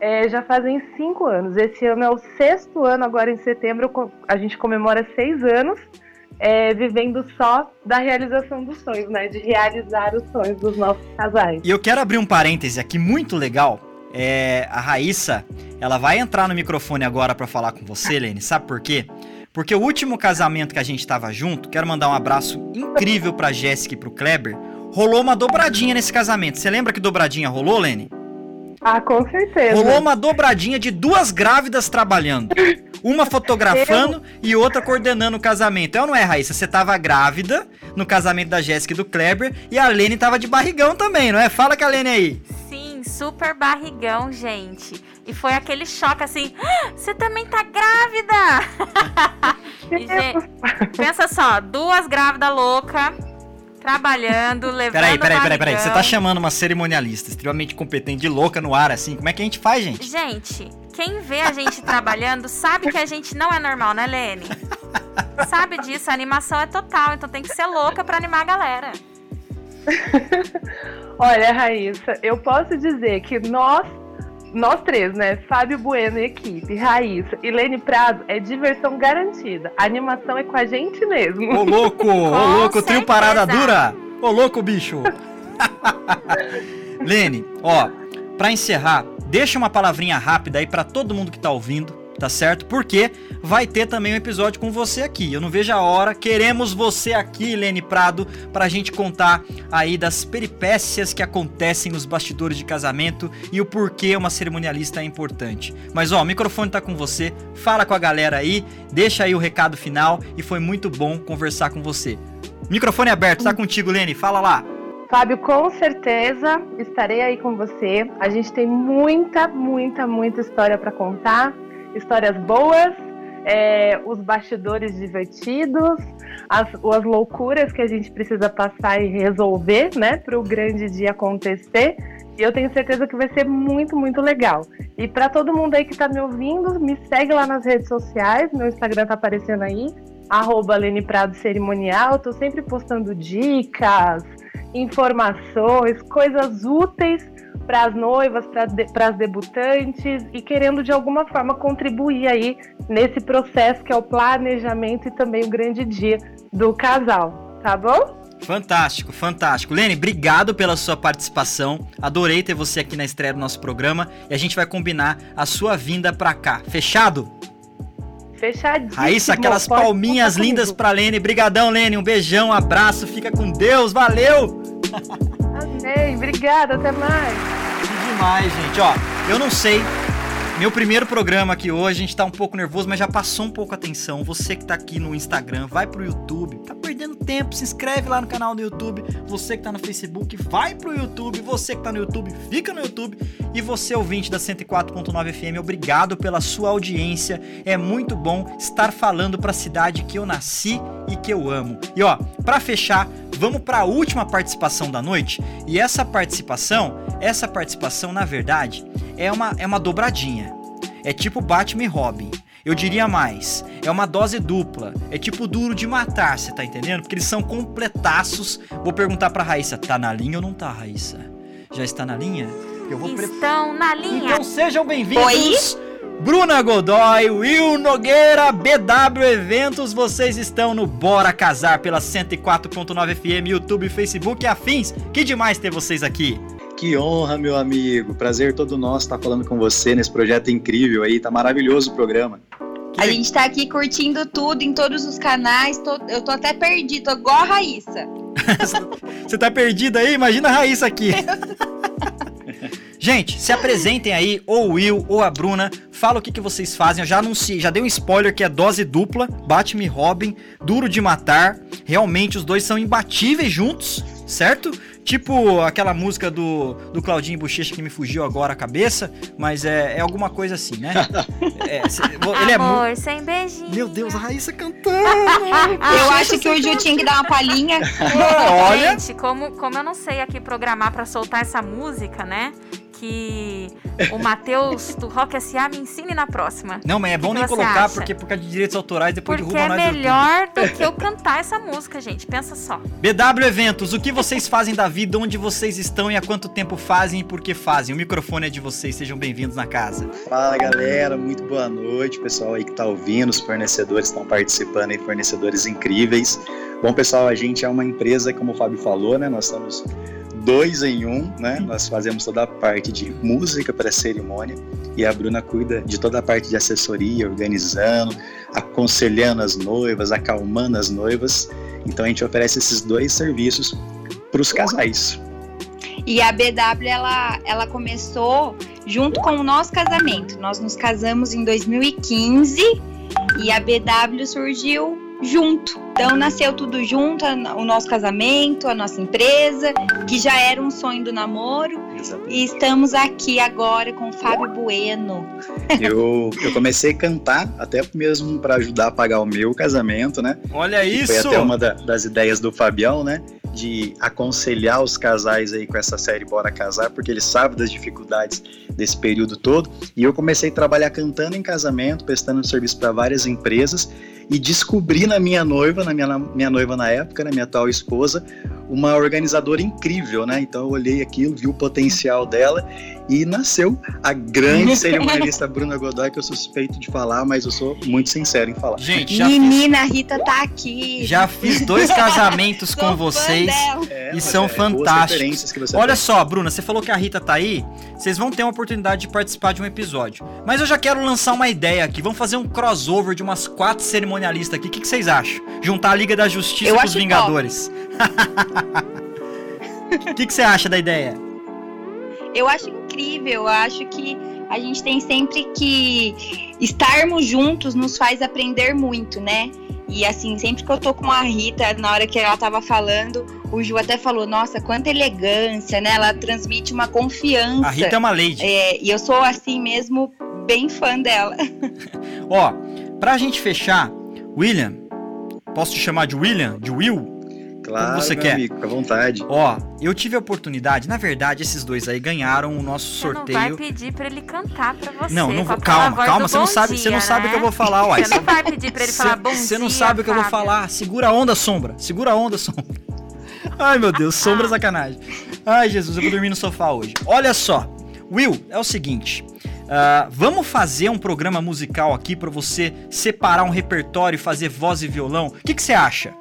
É, já fazem cinco anos. Esse ano é o sexto ano, agora em setembro a gente comemora seis anos, é, vivendo só da realização dos sonhos, né? De realizar os sonhos dos nossos casais. E eu quero abrir um parêntese aqui muito legal. É, a Raíssa, ela vai entrar no microfone agora pra falar com você, Lene. Sabe por quê? Porque o último casamento que a gente tava junto, quero mandar um abraço incrível pra Jéssica e pro Kleber, rolou uma dobradinha nesse casamento. Você lembra que dobradinha rolou, Lene? Ah, com certeza. Rolou uma dobradinha de duas grávidas trabalhando. Uma fotografando e outra coordenando o casamento. É ou não é, Raíssa? Você tava grávida no casamento da Jéssica e do Kleber e a Lene tava de barrigão também, não é? Fala com a Lene aí. Sim, super barrigão, gente. E foi aquele choque assim: "Ah, você também tá grávida! E, gente, pensa só, duas grávidas loucas, trabalhando, levando. Peraí, peraí, peraí, peraí. Você tá chamando uma cerimonialista extremamente competente de louca no ar assim? Como é que a gente faz, gente? Gente, quem vê a gente trabalhando sabe que a gente não é normal, né, Lene? Sabe disso, a animação é total, então tem que ser louca pra animar a galera. Olha, Raíssa, eu posso dizer que nós nós três, né? Fábio Bueno e equipe, Raíssa e Lene Prado, é diversão garantida. A animação é com a gente mesmo. Ô louco, ô louco, trio parada dura. Ô louco, bicho. Lene, ó, pra encerrar, deixa uma palavrinha rápida aí pra todo mundo que tá ouvindo, tá certo? Porque vai ter também um episódio com você aqui. Eu não vejo a hora. Queremos você aqui, Lene Prado, pra gente contar aí das peripécias que acontecem nos bastidores de casamento e o porquê uma cerimonialista é importante. Mas ó, o microfone tá com você. Fala com a galera aí, deixa aí o recado final e foi muito bom conversar com você. Microfone aberto, tá contigo, Lene. Fala lá. Fábio, com certeza estarei aí com você. A gente tem muita, muita, muita história para contar. Histórias boas, é, os bastidores divertidos, as, as loucuras que a gente precisa passar e resolver, né, para o grande dia acontecer. E eu tenho certeza que vai ser muito, muito legal. E para todo mundo aí que está me ouvindo, me segue lá nas redes sociais. Meu Instagram tá aparecendo aí, arroba Lene Prado Cerimonial. Tô sempre postando dicas, informações, coisas úteis para as noivas, para as debutantes e querendo de alguma forma contribuir aí nesse processo que é o planejamento e também o grande dia do casal, tá bom? Fantástico, fantástico. Lene, obrigado pela sua participação. Adorei ter você aqui na estreia do nosso programa e a gente vai combinar a sua vinda pra cá. Fechado? Fechadíssimo. Raíssa, aquelas Pode palminhas contar lindas pra Lene. Brigadão, Lene. Um beijão, um abraço. Fica com Deus. Valeu! Amém, obrigada, até mais. Que demais, gente. Ó, eu não sei. Meu primeiro programa aqui hoje, a gente tá um pouco nervoso, mas já passou um pouco a atenção. Você que tá aqui no Instagram, vai pro YouTube. Tá perdendo tempo, se inscreve lá no canal do YouTube. Você que tá no Facebook, vai pro YouTube. Você que tá no YouTube, fica no YouTube. E você, ouvinte da 104.9 FM, obrigado pela sua audiência. É muito bom estar falando pra cidade que eu nasci e que eu amo. E ó, pra fechar, vamos pra última participação da noite. E essa participação, essa participação, na verdade, é uma, é uma dobradinha. É tipo Batman e Robin. Eu diria mais, é uma dose dupla. É tipo duro de matar, você tá entendendo? Porque eles são completaços. Vou perguntar pra Raíssa, tá na linha ou não tá, Raíssa? Já está na linha? Eu vou pre- Estão na linha. Então sejam bem-vindos. Bruna Godoy, Will Nogueira, BW Eventos, vocês estão no Bora Casar pela 104.9 FM, YouTube, Facebook e afins. Que demais ter vocês aqui. Que honra, meu amigo. Prazer todo nosso estar falando com você nesse projeto incrível aí. Tá maravilhoso o programa. A gente tá aqui curtindo tudo em todos os canais. tô- eu tô até perdido, tô igual a Raíssa. Você tá perdido aí? Imagina a Raíssa aqui. Gente, se apresentem aí, ou o Will, ou a Bruna. Fala o que, que vocês fazem. Eu já anunciei, já dei um spoiler que é dose dupla. Batman e Robin, duro de matar. Realmente os dois são imbatíveis juntos, certo? Tipo aquela música do, do Claudinho Bochecha que me fugiu agora a cabeça, mas é, é alguma coisa assim, né? É, cê- ele é mu- Amor, sem beijinho. Meu Deus, a Raíssa cantando. Eu acho que o Ju tinha que dar uma palhinha. Olha. Gente, como, como eu não sei aqui programar pra soltar essa música, né? Que o Matheus do Rock SA me ensine na próxima. Não, mas é bom que nem colocar, acha? porque por causa de direitos autorais depois Porque derrubam é nós YouTube. melhor do que eu cantar essa música, gente. Pensa só. BW Eventos, o que vocês fazem da vida, onde vocês estão e há quanto tempo fazem e por que fazem? O microfone é de vocês, sejam bem-vindos na casa. Fala galera, muito boa noite, pessoal aí que tá ouvindo, os fornecedores estão participando aí, fornecedores incríveis. Bom, pessoal, a gente é uma empresa, como o Fábio falou, né? Nós estamos dois em um, né? Nós fazemos toda a parte de música para cerimônia e a Bruna cuida de toda a parte de assessoria, organizando, aconselhando as noivas, acalmando as noivas. Então a gente oferece esses dois serviços para os casais. E a BW ela, ela começou junto com o nosso casamento. Nós nos casamos em 2015 e a BW surgiu junto. Então nasceu tudo junto, o nosso casamento, a nossa empresa, que já era um sonho do namoro. E estamos aqui agora com o Fábio Bueno. Eu, eu comecei a cantar até mesmo para ajudar a pagar o meu casamento, né? Olha Que Foi isso! até uma da- das ideias do Fabião, né? De aconselhar os casais aí com essa série Bora Casar, porque ele sabe das dificuldades desse período todo. E eu comecei a trabalhar cantando em casamento, prestando serviço para várias empresas. e descobri na minha noiva, na minha, na minha noiva na época, na minha atual esposa, uma organizadora incrível, né? Então eu olhei aquilo, vi o potencial dela e nasceu a grande cerimonialista Bruna Godoy, que eu sou suspeito de falar, mas eu sou muito sincero em falar. Gente, já Menina, a Rita tá aqui. Já fiz dois casamentos com vocês. É, e são é, fantásticos. referências que você Olha tem. só, Bruna, você falou que a Rita tá aí. Vocês vão ter uma oportunidade de participar de um episódio. Mas eu já quero lançar uma ideia aqui. Vamos fazer um crossover de umas quatro cerimonialistas aqui. O que, que vocês acham? Juntar a Liga da Justiça Eu com os Vingadores. O que, que você acha da ideia? Eu acho incrível, eu acho que a gente tem sempre que estarmos juntos nos faz aprender muito, né? E assim, sempre que eu tô com a Rita, na hora que ela tava falando, o Ju até falou, nossa, quanta elegância, né? Ela transmite uma confiança. A Rita é uma lady. É, e eu sou assim mesmo, bem fã dela. Ó, pra gente fechar, William, posso te chamar de William? De Will? Claro, Como você meu quer? amigo, à vontade. Ó, eu tive a oportunidade, na verdade, esses dois aí ganharam o nosso Você não vai sorteio. pedir pra ele cantar pra você. Não, não vou. Calma, calma, você não sabe, você não dia, sabe o que eu né? vou falar, uai. Você não vai pedir pra ele falar bom dia. Você não sabe o que eu vou falar. Segura a onda, sombra. Segura a onda, sombra. Ai, meu Deus, sombra é sacanagem. Ai, Jesus, eu vou dormir no sofá hoje. Olha só, Will, é o seguinte. ah, vamos fazer um programa musical aqui pra você separar um repertório e fazer voz e violão. O que que você acha?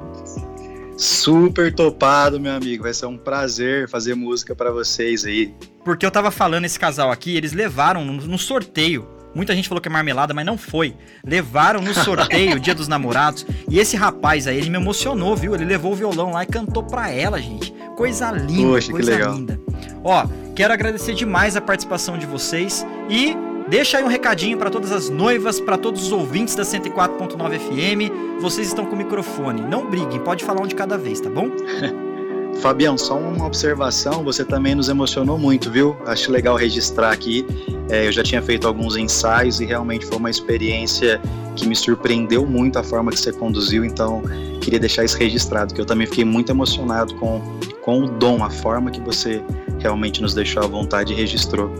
Super topado, meu amigo. Vai ser um prazer fazer música pra vocês aí. Porque eu tava falando esse casal aqui, eles levaram no, sorteio. Muita gente falou que é marmelada, mas não foi. Levaram no sorteio, Dia dos Namorados. E esse rapaz aí, ele me emocionou, viu? Ele levou o violão lá e cantou pra ela, gente. Coisa linda, Poxa, coisa linda. Ó, quero agradecer demais a participação de vocês e deixa aí um recadinho pra todas as noivas, pra todos os ouvintes da 104.9 FM. Vocês estão com o microfone. Não briguem, pode falar um de cada vez, tá bom? Fabião, só uma observação, você também nos emocionou muito, viu? Acho legal registrar aqui. É, eu já tinha feito alguns ensaios e realmente foi uma experiência que me surpreendeu muito a forma que você conduziu, então queria deixar isso registrado, que eu também fiquei muito emocionado com, com o dom, a forma que você realmente nos deixou à vontade e registrou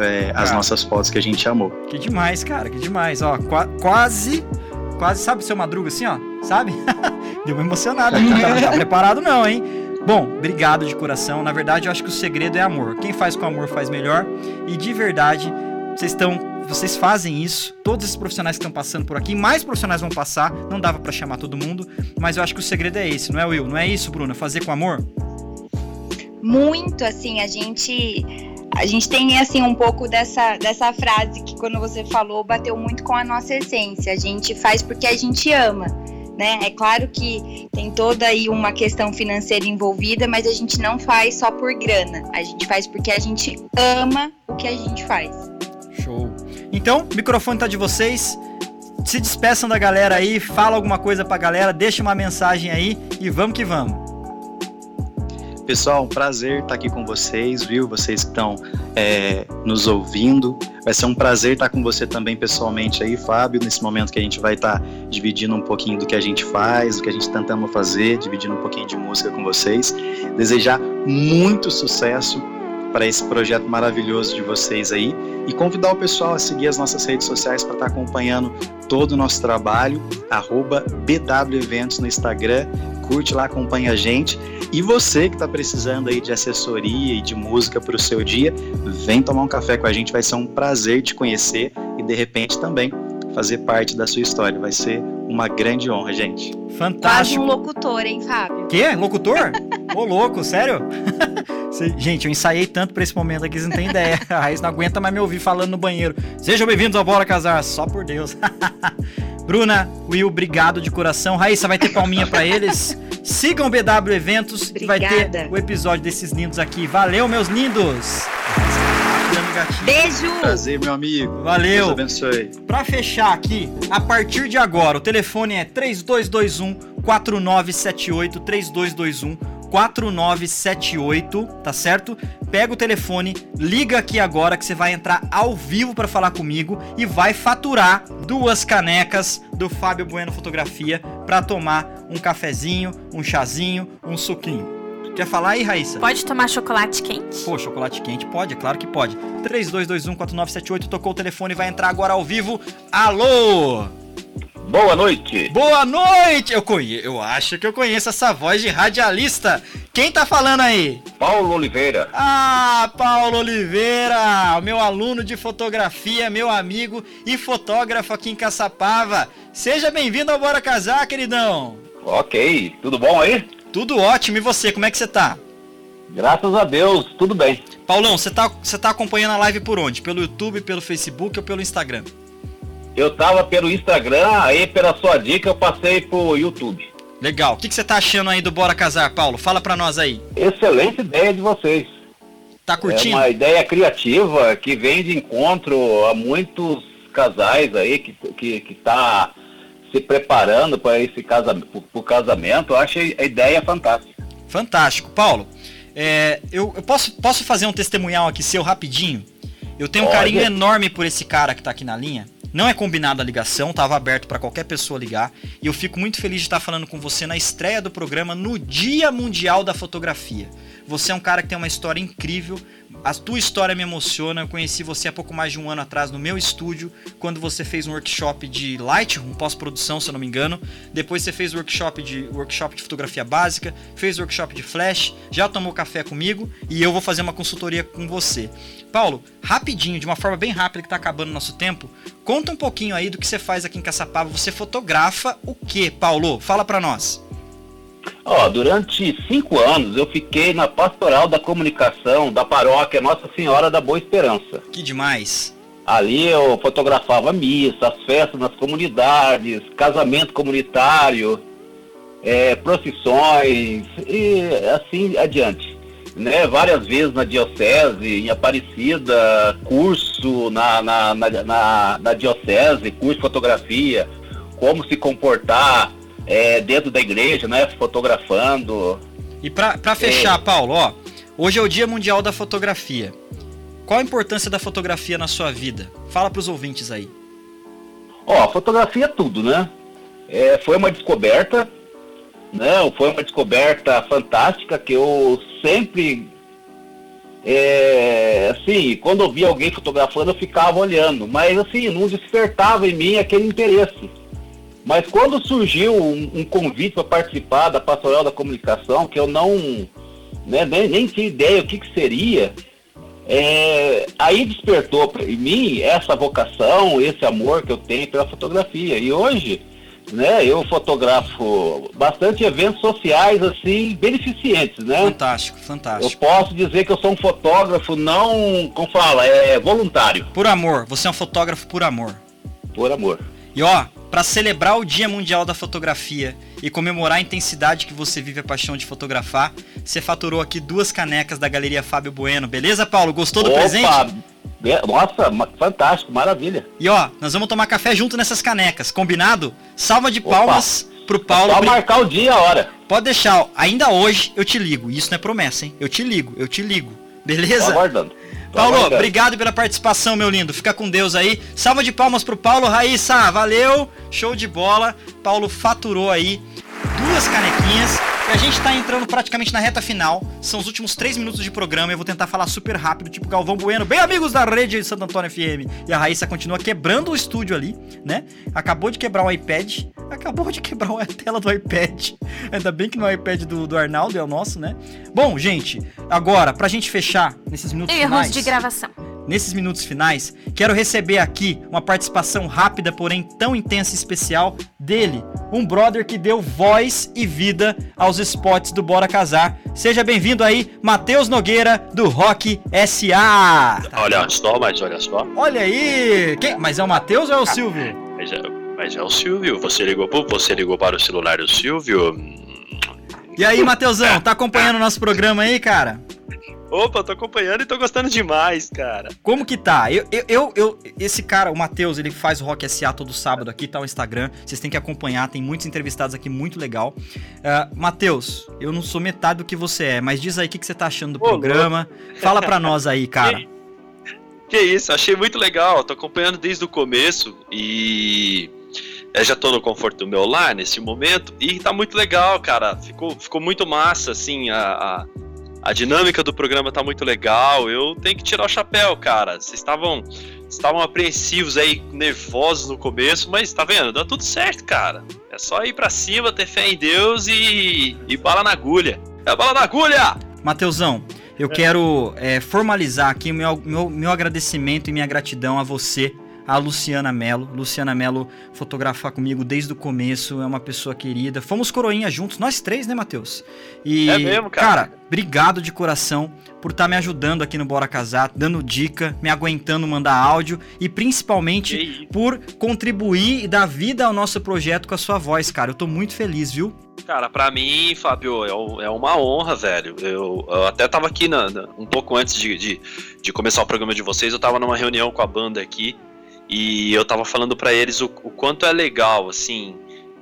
é, as nossas fotos que a gente amou. Que demais, cara, que demais. Ó, qua- quase, quase, sabe seu Madruga assim, ó? Sabe? Deu uma emocionada. aqui, Não tá, não tá preparado não, hein? Bom, obrigado de coração. Na verdade, eu acho que o segredo é amor. Quem faz com amor faz melhor. E de verdade, vocês estão, vocês fazem isso. Todos esses profissionais que estão passando por aqui, mais profissionais vão passar. Não dava pra chamar todo mundo, mas eu acho que o segredo é esse, não é, Will? Não é isso, Bruna? Fazer com amor? muito assim a gente a gente tem assim um pouco dessa dessa frase que quando você falou bateu muito com a nossa essência a gente faz porque a gente ama né é claro que tem toda aí uma questão financeira envolvida mas a gente não faz só por grana a gente faz porque a gente ama o que a gente faz Show. Então, o microfone tá de vocês. Se despeçam da galera aí, fala alguma coisa pra galera, deixa uma mensagem aí e vamos que vamos. Pessoal, um prazer estar aqui com vocês, viu? Vocês que estão é, nos ouvindo. Vai ser um prazer estar com você também pessoalmente aí, Fábio, nesse momento que a gente vai estar dividindo um pouquinho do que a gente faz, do que a gente tentamos fazer, dividindo um pouquinho de música com vocês. Desejar muito sucesso para esse projeto maravilhoso de vocês aí e convidar o pessoal a seguir as nossas redes sociais para estar acompanhando todo o nosso trabalho, arroba BW Eventos no Instagram, curte lá, acompanha a gente. E você que está precisando aí de assessoria e de música para o seu dia, vem tomar um café com a gente, vai ser um prazer te conhecer e de repente também fazer parte da sua história. Vai ser uma grande honra, gente. quase Fantástico. um locutor hein Fábio Quê? Locutor? Ô, louco, sério? Gente, eu ensaiei tanto pra esse momento aqui, vocês não tem ideia. A Raiz não aguenta mais me ouvir falando no banheiro. Sejam bem-vindos ao Bora Casar, só por Deus. Bruna, Will, obrigado de coração. Raíssa, vai ter palminha pra eles. Sigam o BW Eventos e vai ter Obrigada. o episódio desses lindos aqui. Valeu, meus lindos! Beijo Prazer, meu amigo. Valeu. Deus abençoe. Pra fechar aqui, a partir de agora, o telefone é 3221 4978 3221 4978, tá certo? Pega o telefone, liga aqui agora que você vai entrar ao vivo pra falar comigo e vai faturar duas canecas do Fábio Bueno Fotografia pra tomar um cafezinho, um chazinho, um suquinho. Quer falar aí, Raíssa? Pode tomar chocolate quente? Pô, chocolate quente pode, é claro que pode. 32214978 tocou o telefone, vai entrar agora ao vivo. Alô! Boa noite. Boa noite! Eu conheço, eu acho que eu conheço essa voz de radialista. Quem tá falando aí? Paulo Oliveira. Ah, Paulo Oliveira, meu aluno de fotografia, meu amigo e fotógrafo aqui em Caçapava. Seja bem-vindo ao Bora Casar, queridão. Ok, tudo bom aí? Tudo ótimo, e você, como é que você tá? Graças a Deus, tudo bem. Paulão, você tá, você tá acompanhando a live por onde? Pelo YouTube, pelo Facebook ou pelo Instagram? Eu tava pelo Instagram, aí pela sua dica eu passei pro YouTube. Legal. O que, que você tá achando aí do Bora Casar, Paulo? Fala pra nós aí. Excelente ideia de vocês. Tá curtindo? É uma ideia criativa que vem de encontro a muitos casais aí que, que, que tá se preparando para esse casamento, pro casamento. Eu acho a ideia fantástica. Fantástico. Paulo, é, eu, eu posso, posso fazer um testemunhal aqui seu rapidinho? Eu tenho um carinho enorme por esse cara que tá aqui na linha. Não é combinada a ligação, tava aberto para qualquer pessoa ligar. E eu fico muito feliz de estar falando com você na estreia do programa no Dia Mundial da Fotografia. Você é um cara que tem uma história incrível. A tua história me emociona. Eu conheci você há pouco mais de um ano atrás no meu estúdio, quando você fez um workshop de Lightroom, pós-produção, se eu não me engano. Depois você fez workshop de workshop de fotografia básica, fez workshop de flash, já tomou café comigo e eu vou fazer uma consultoria com você. Paulo, rapidinho, de uma forma bem rápida que tá acabando o nosso tempo, conta um pouquinho aí do que você faz aqui em Caçapava. Você fotografa o que, Paulo? Fala pra nós. Ó, durante cinco anos eu fiquei na pastoral da comunicação da paróquia Nossa Senhora da Boa Esperança. Que demais. Ali eu fotografava missa, as festas nas comunidades, casamento comunitário, é, procissões e assim adiante. Né, várias vezes na diocese, em Aparecida, curso na, na, na, na, na diocese, curso de fotografia, como se comportar é, dentro da igreja, né, fotografando. E pra, pra fechar, Paulo, ó, hoje é o Dia Mundial da Fotografia. Qual a importância da fotografia na sua vida? Fala pros ouvintes aí. Ó, fotografia é tudo, né? É, foi uma descoberta, né? Foi uma descoberta fantástica que eu sempre, é, assim, quando eu via alguém fotografando eu ficava olhando, mas assim, não despertava em mim aquele interesse. Mas quando surgiu um, um convite para participar da Pastoral da Comunicação, que eu não, né, nem, nem tinha ideia o que, que seria, é, aí despertou em mim essa vocação, esse amor que eu tenho pela fotografia. E hoje, né, eu fotografo bastante eventos sociais assim beneficentes, né? Fantástico, Eu fantástico. posso dizer que eu sou um fotógrafo não, como fala, é voluntário, Por amor, você é um fotógrafo por amor. por amor. E ó, pra celebrar o Dia Mundial da Fotografia e comemorar a intensidade que você vive a paixão de fotografar, você faturou aqui duas canecas da Galeria Fábio Bueno. Beleza, Paulo? Gostou do Opa, presente? é, Nossa, fantástico, maravilha. E ó, nós vamos tomar café junto nessas canecas, combinado? Salva de palmas pro Paulo. Só marcar o dia, a hora. Pode deixar, ó, ainda hoje eu te ligo. Isso não é promessa, hein? Eu te ligo, eu te ligo. Beleza? Tô aguardando. Tô Paulo, obrigado pela participação, meu lindo. Fica com Deus aí. Salva de palmas pro Paulo. Raíssa, valeu. Show de bola. Paulo faturou aí duas canequinhas. E a gente tá entrando praticamente na reta final. São os últimos três minutos de programa. Eu vou tentar falar super rápido, tipo Galvão Bueno. Bem, amigos da rede de Santo Antônio FM. E a Raíssa continua quebrando o estúdio ali, né? Acabou de quebrar o iPad. Acabou de quebrar a tela do iPad. Ainda bem que não é o iPad do, do Arnaldo, é o nosso, né? Bom, gente, agora, pra gente fechar nesses minutos Erros finais. de gravação. Nesses minutos finais, quero receber aqui uma participação rápida, porém tão intensa e especial dele, um brother que deu voz e vida aos spots do Bora Casar. Seja bem-vindo aí, Matheus Nogueira, do Rock SA. Olha só, mas olha só. Olha aí! Quem? Mas é o Matheus ou é o Silvio? Mas é, mas é o Silvio. Você ligou, você ligou para o celular do Silvio? E aí, Matheusão, tá acompanhando o nosso programa aí, cara? Opa, tô acompanhando e tô gostando demais, cara. Como que tá? Eu, eu, eu, eu- esse cara, o Matheus, ele faz o Rock SA todo sábado aqui, tá o Instagram. Vocês têm que acompanhar, tem muitos entrevistados aqui muito legal. Uh, Matheus, eu não sou metade do que você é, mas diz aí o que, que você tá achando do Ô, programa. Fala pra nós aí, cara. Que isso, achei muito legal. Tô acompanhando desde o começo e eu já tô no conforto do meu lar nesse momento e tá muito legal, cara. Ficou, ficou muito massa, assim, a, a, A dinâmica do programa tá muito legal. Eu tenho que tirar o chapéu, cara. Vocês estavam estavam apreensivos aí, nervosos no começo, mas tá vendo? Dá tudo certo, cara. É só ir pra cima, ter fé em Deus e, e bala na agulha. É bala na agulha! Mateusão, eu quero é, formalizar aqui o meu, meu, meu agradecimento e minha gratidão a você, a Luciana Mello. Luciana Mello fotografar comigo desde o começo, é uma pessoa querida. Fomos coroinha juntos, nós três, né, Matheus? E, É mesmo, cara? Cara, obrigado de coração por estar me ajudando aqui no Bora Casar, dando dica, me aguentando mandar áudio e principalmente por contribuir e dar vida ao nosso projeto com a sua voz, cara. Eu tô muito feliz, viu? Cara, pra mim, Fábio, é, é uma honra, velho. Eu, eu até tava aqui na- na- um pouco antes de, de, de começar o programa de vocês, eu tava numa reunião com a banda aqui e eu tava falando pra eles o, o quanto é legal, assim,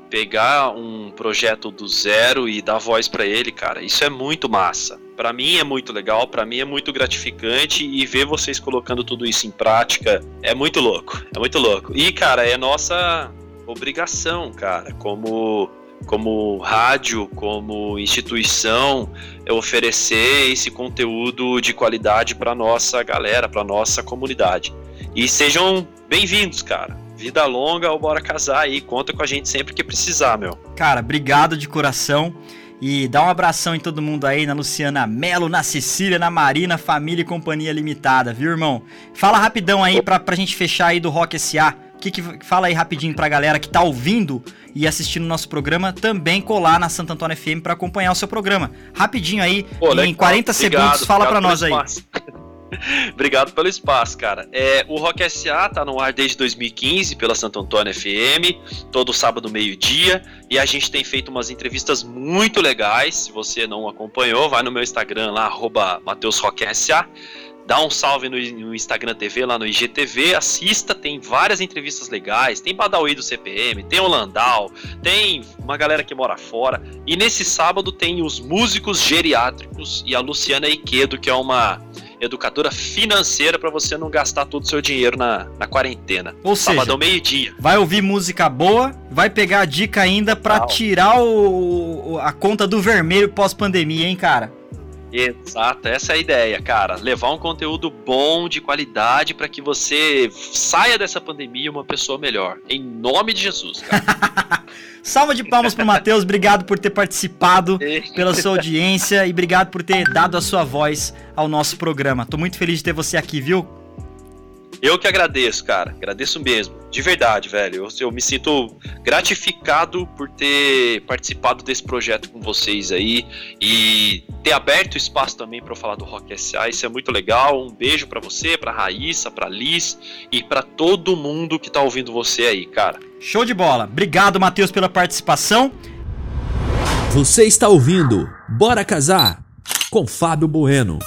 pegar um projeto do zero e dar voz pra ele, cara. Isso é muito massa. Pra mim é muito legal, pra mim é muito gratificante e ver vocês colocando tudo isso em prática é muito louco. É muito louco. E, cara, é nossa obrigação, cara, como como rádio, como instituição, é oferecer esse conteúdo de qualidade para nossa galera, para nossa comunidade. E sejam bem-vindos, cara. Vida longa ou bora casar aí, conta com a gente sempre que precisar, meu. Cara, obrigado de coração. E dá um abração em todo mundo aí, na Luciana Melo, na Cecília, na Marina, Família e Companhia Limitada, viu, irmão? Fala rapidão aí pra, pra gente fechar aí do Rock SA. Que que, fala aí rapidinho pra galera que tá ouvindo e assistindo o nosso programa também colar na Santo Antônio FM pra acompanhar o seu programa. Rapidinho aí, Pô, em legal. 40 Obrigado, segundos, fala pra obrigado nós aí. Obrigado pelo espaço, cara. É, o Rock SA tá no ar desde 2015 pela Santo Antônio FM, todo sábado meio-dia, e a gente tem feito umas entrevistas muito legais. Se você não acompanhou, vai no meu Instagram lá arroba @mateusrocksa. Dá um salve no, Instagram TV, lá no IGTV, assista, tem várias entrevistas legais, tem Badawi do CPM, tem o Landau, tem uma galera que mora fora. E nesse sábado tem os músicos geriátricos e a Luciana Iquedo, que é uma educadora financeira para você não gastar todo o seu dinheiro na, na quarentena. Ou seja, Sabadão meio-dia. Vai ouvir música boa, vai pegar a dica ainda pra tirar o, o- a conta do vermelho pós-pandemia, hein, cara? Exato, essa é a ideia, cara. Levar um conteúdo bom, de qualidade, para que você saia dessa pandemia uma pessoa melhor. Em nome de Jesus, cara. Salva de palmas pro Matheus, obrigado por ter participado, pela sua audiência e obrigado por ter dado a sua voz ao nosso programa. Tô muito feliz de ter você aqui, viu? Eu que agradeço, cara. Agradeço mesmo. De verdade, velho. Eu, eu me sinto gratificado por ter participado desse projeto com vocês aí e ter aberto espaço também para eu falar do Rock SA. Isso é muito legal. Um beijo pra você, pra Raíssa, pra Liz e pra todo mundo que tá ouvindo você aí, cara. Show de bola. Obrigado, Matheus, pela participação. Você está ouvindo Bora Casar com Fábio Bueno.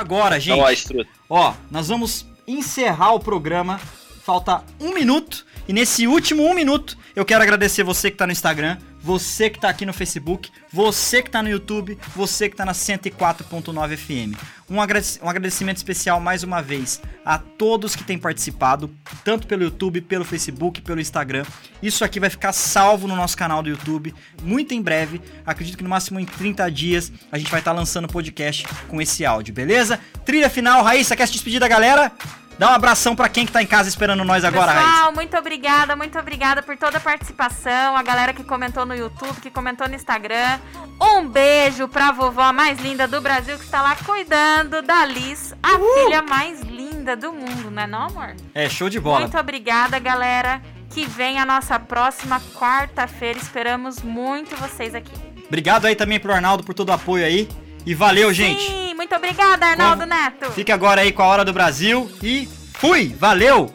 Agora, gente? Então, ó. Ó, nós vamos encerrar o programa. Falta um minuto. E nesse último um minuto, eu quero agradecer você que tá no Instagram, você que tá aqui no Facebook, você que tá no YouTube, você que tá na 104.9 FM. Um agrade- agradecimento especial mais uma vez a todos que têm participado, tanto pelo YouTube, pelo Facebook, pelo Instagram. Isso aqui vai ficar salvo no nosso canal do YouTube muito em breve. Acredito que no máximo em 30 dias a gente vai estar lançando o podcast com esse áudio, beleza? Trilha final, Raíssa, quer se despedir da galera? Dá um abração pra quem que tá em casa esperando nós agora, Raíssa. Pessoal, muito obrigada, muito obrigada por toda a participação, a galera que comentou no YouTube, que comentou no Instagram. Um beijo pra vovó mais linda do Brasil que está lá cuidando da Liz, a filha mais linda do mundo, não é não, amor? É, show de bola. Muito obrigada, galera. Que vem a nossa próxima quarta-feira. Esperamos muito vocês aqui. Obrigado aí também pro Arnaldo por todo o apoio aí. E valeu, gente. Sim, muito obrigada, Arnaldo Neto. Fique agora aí com a Hora do Brasil e fui! Valeu!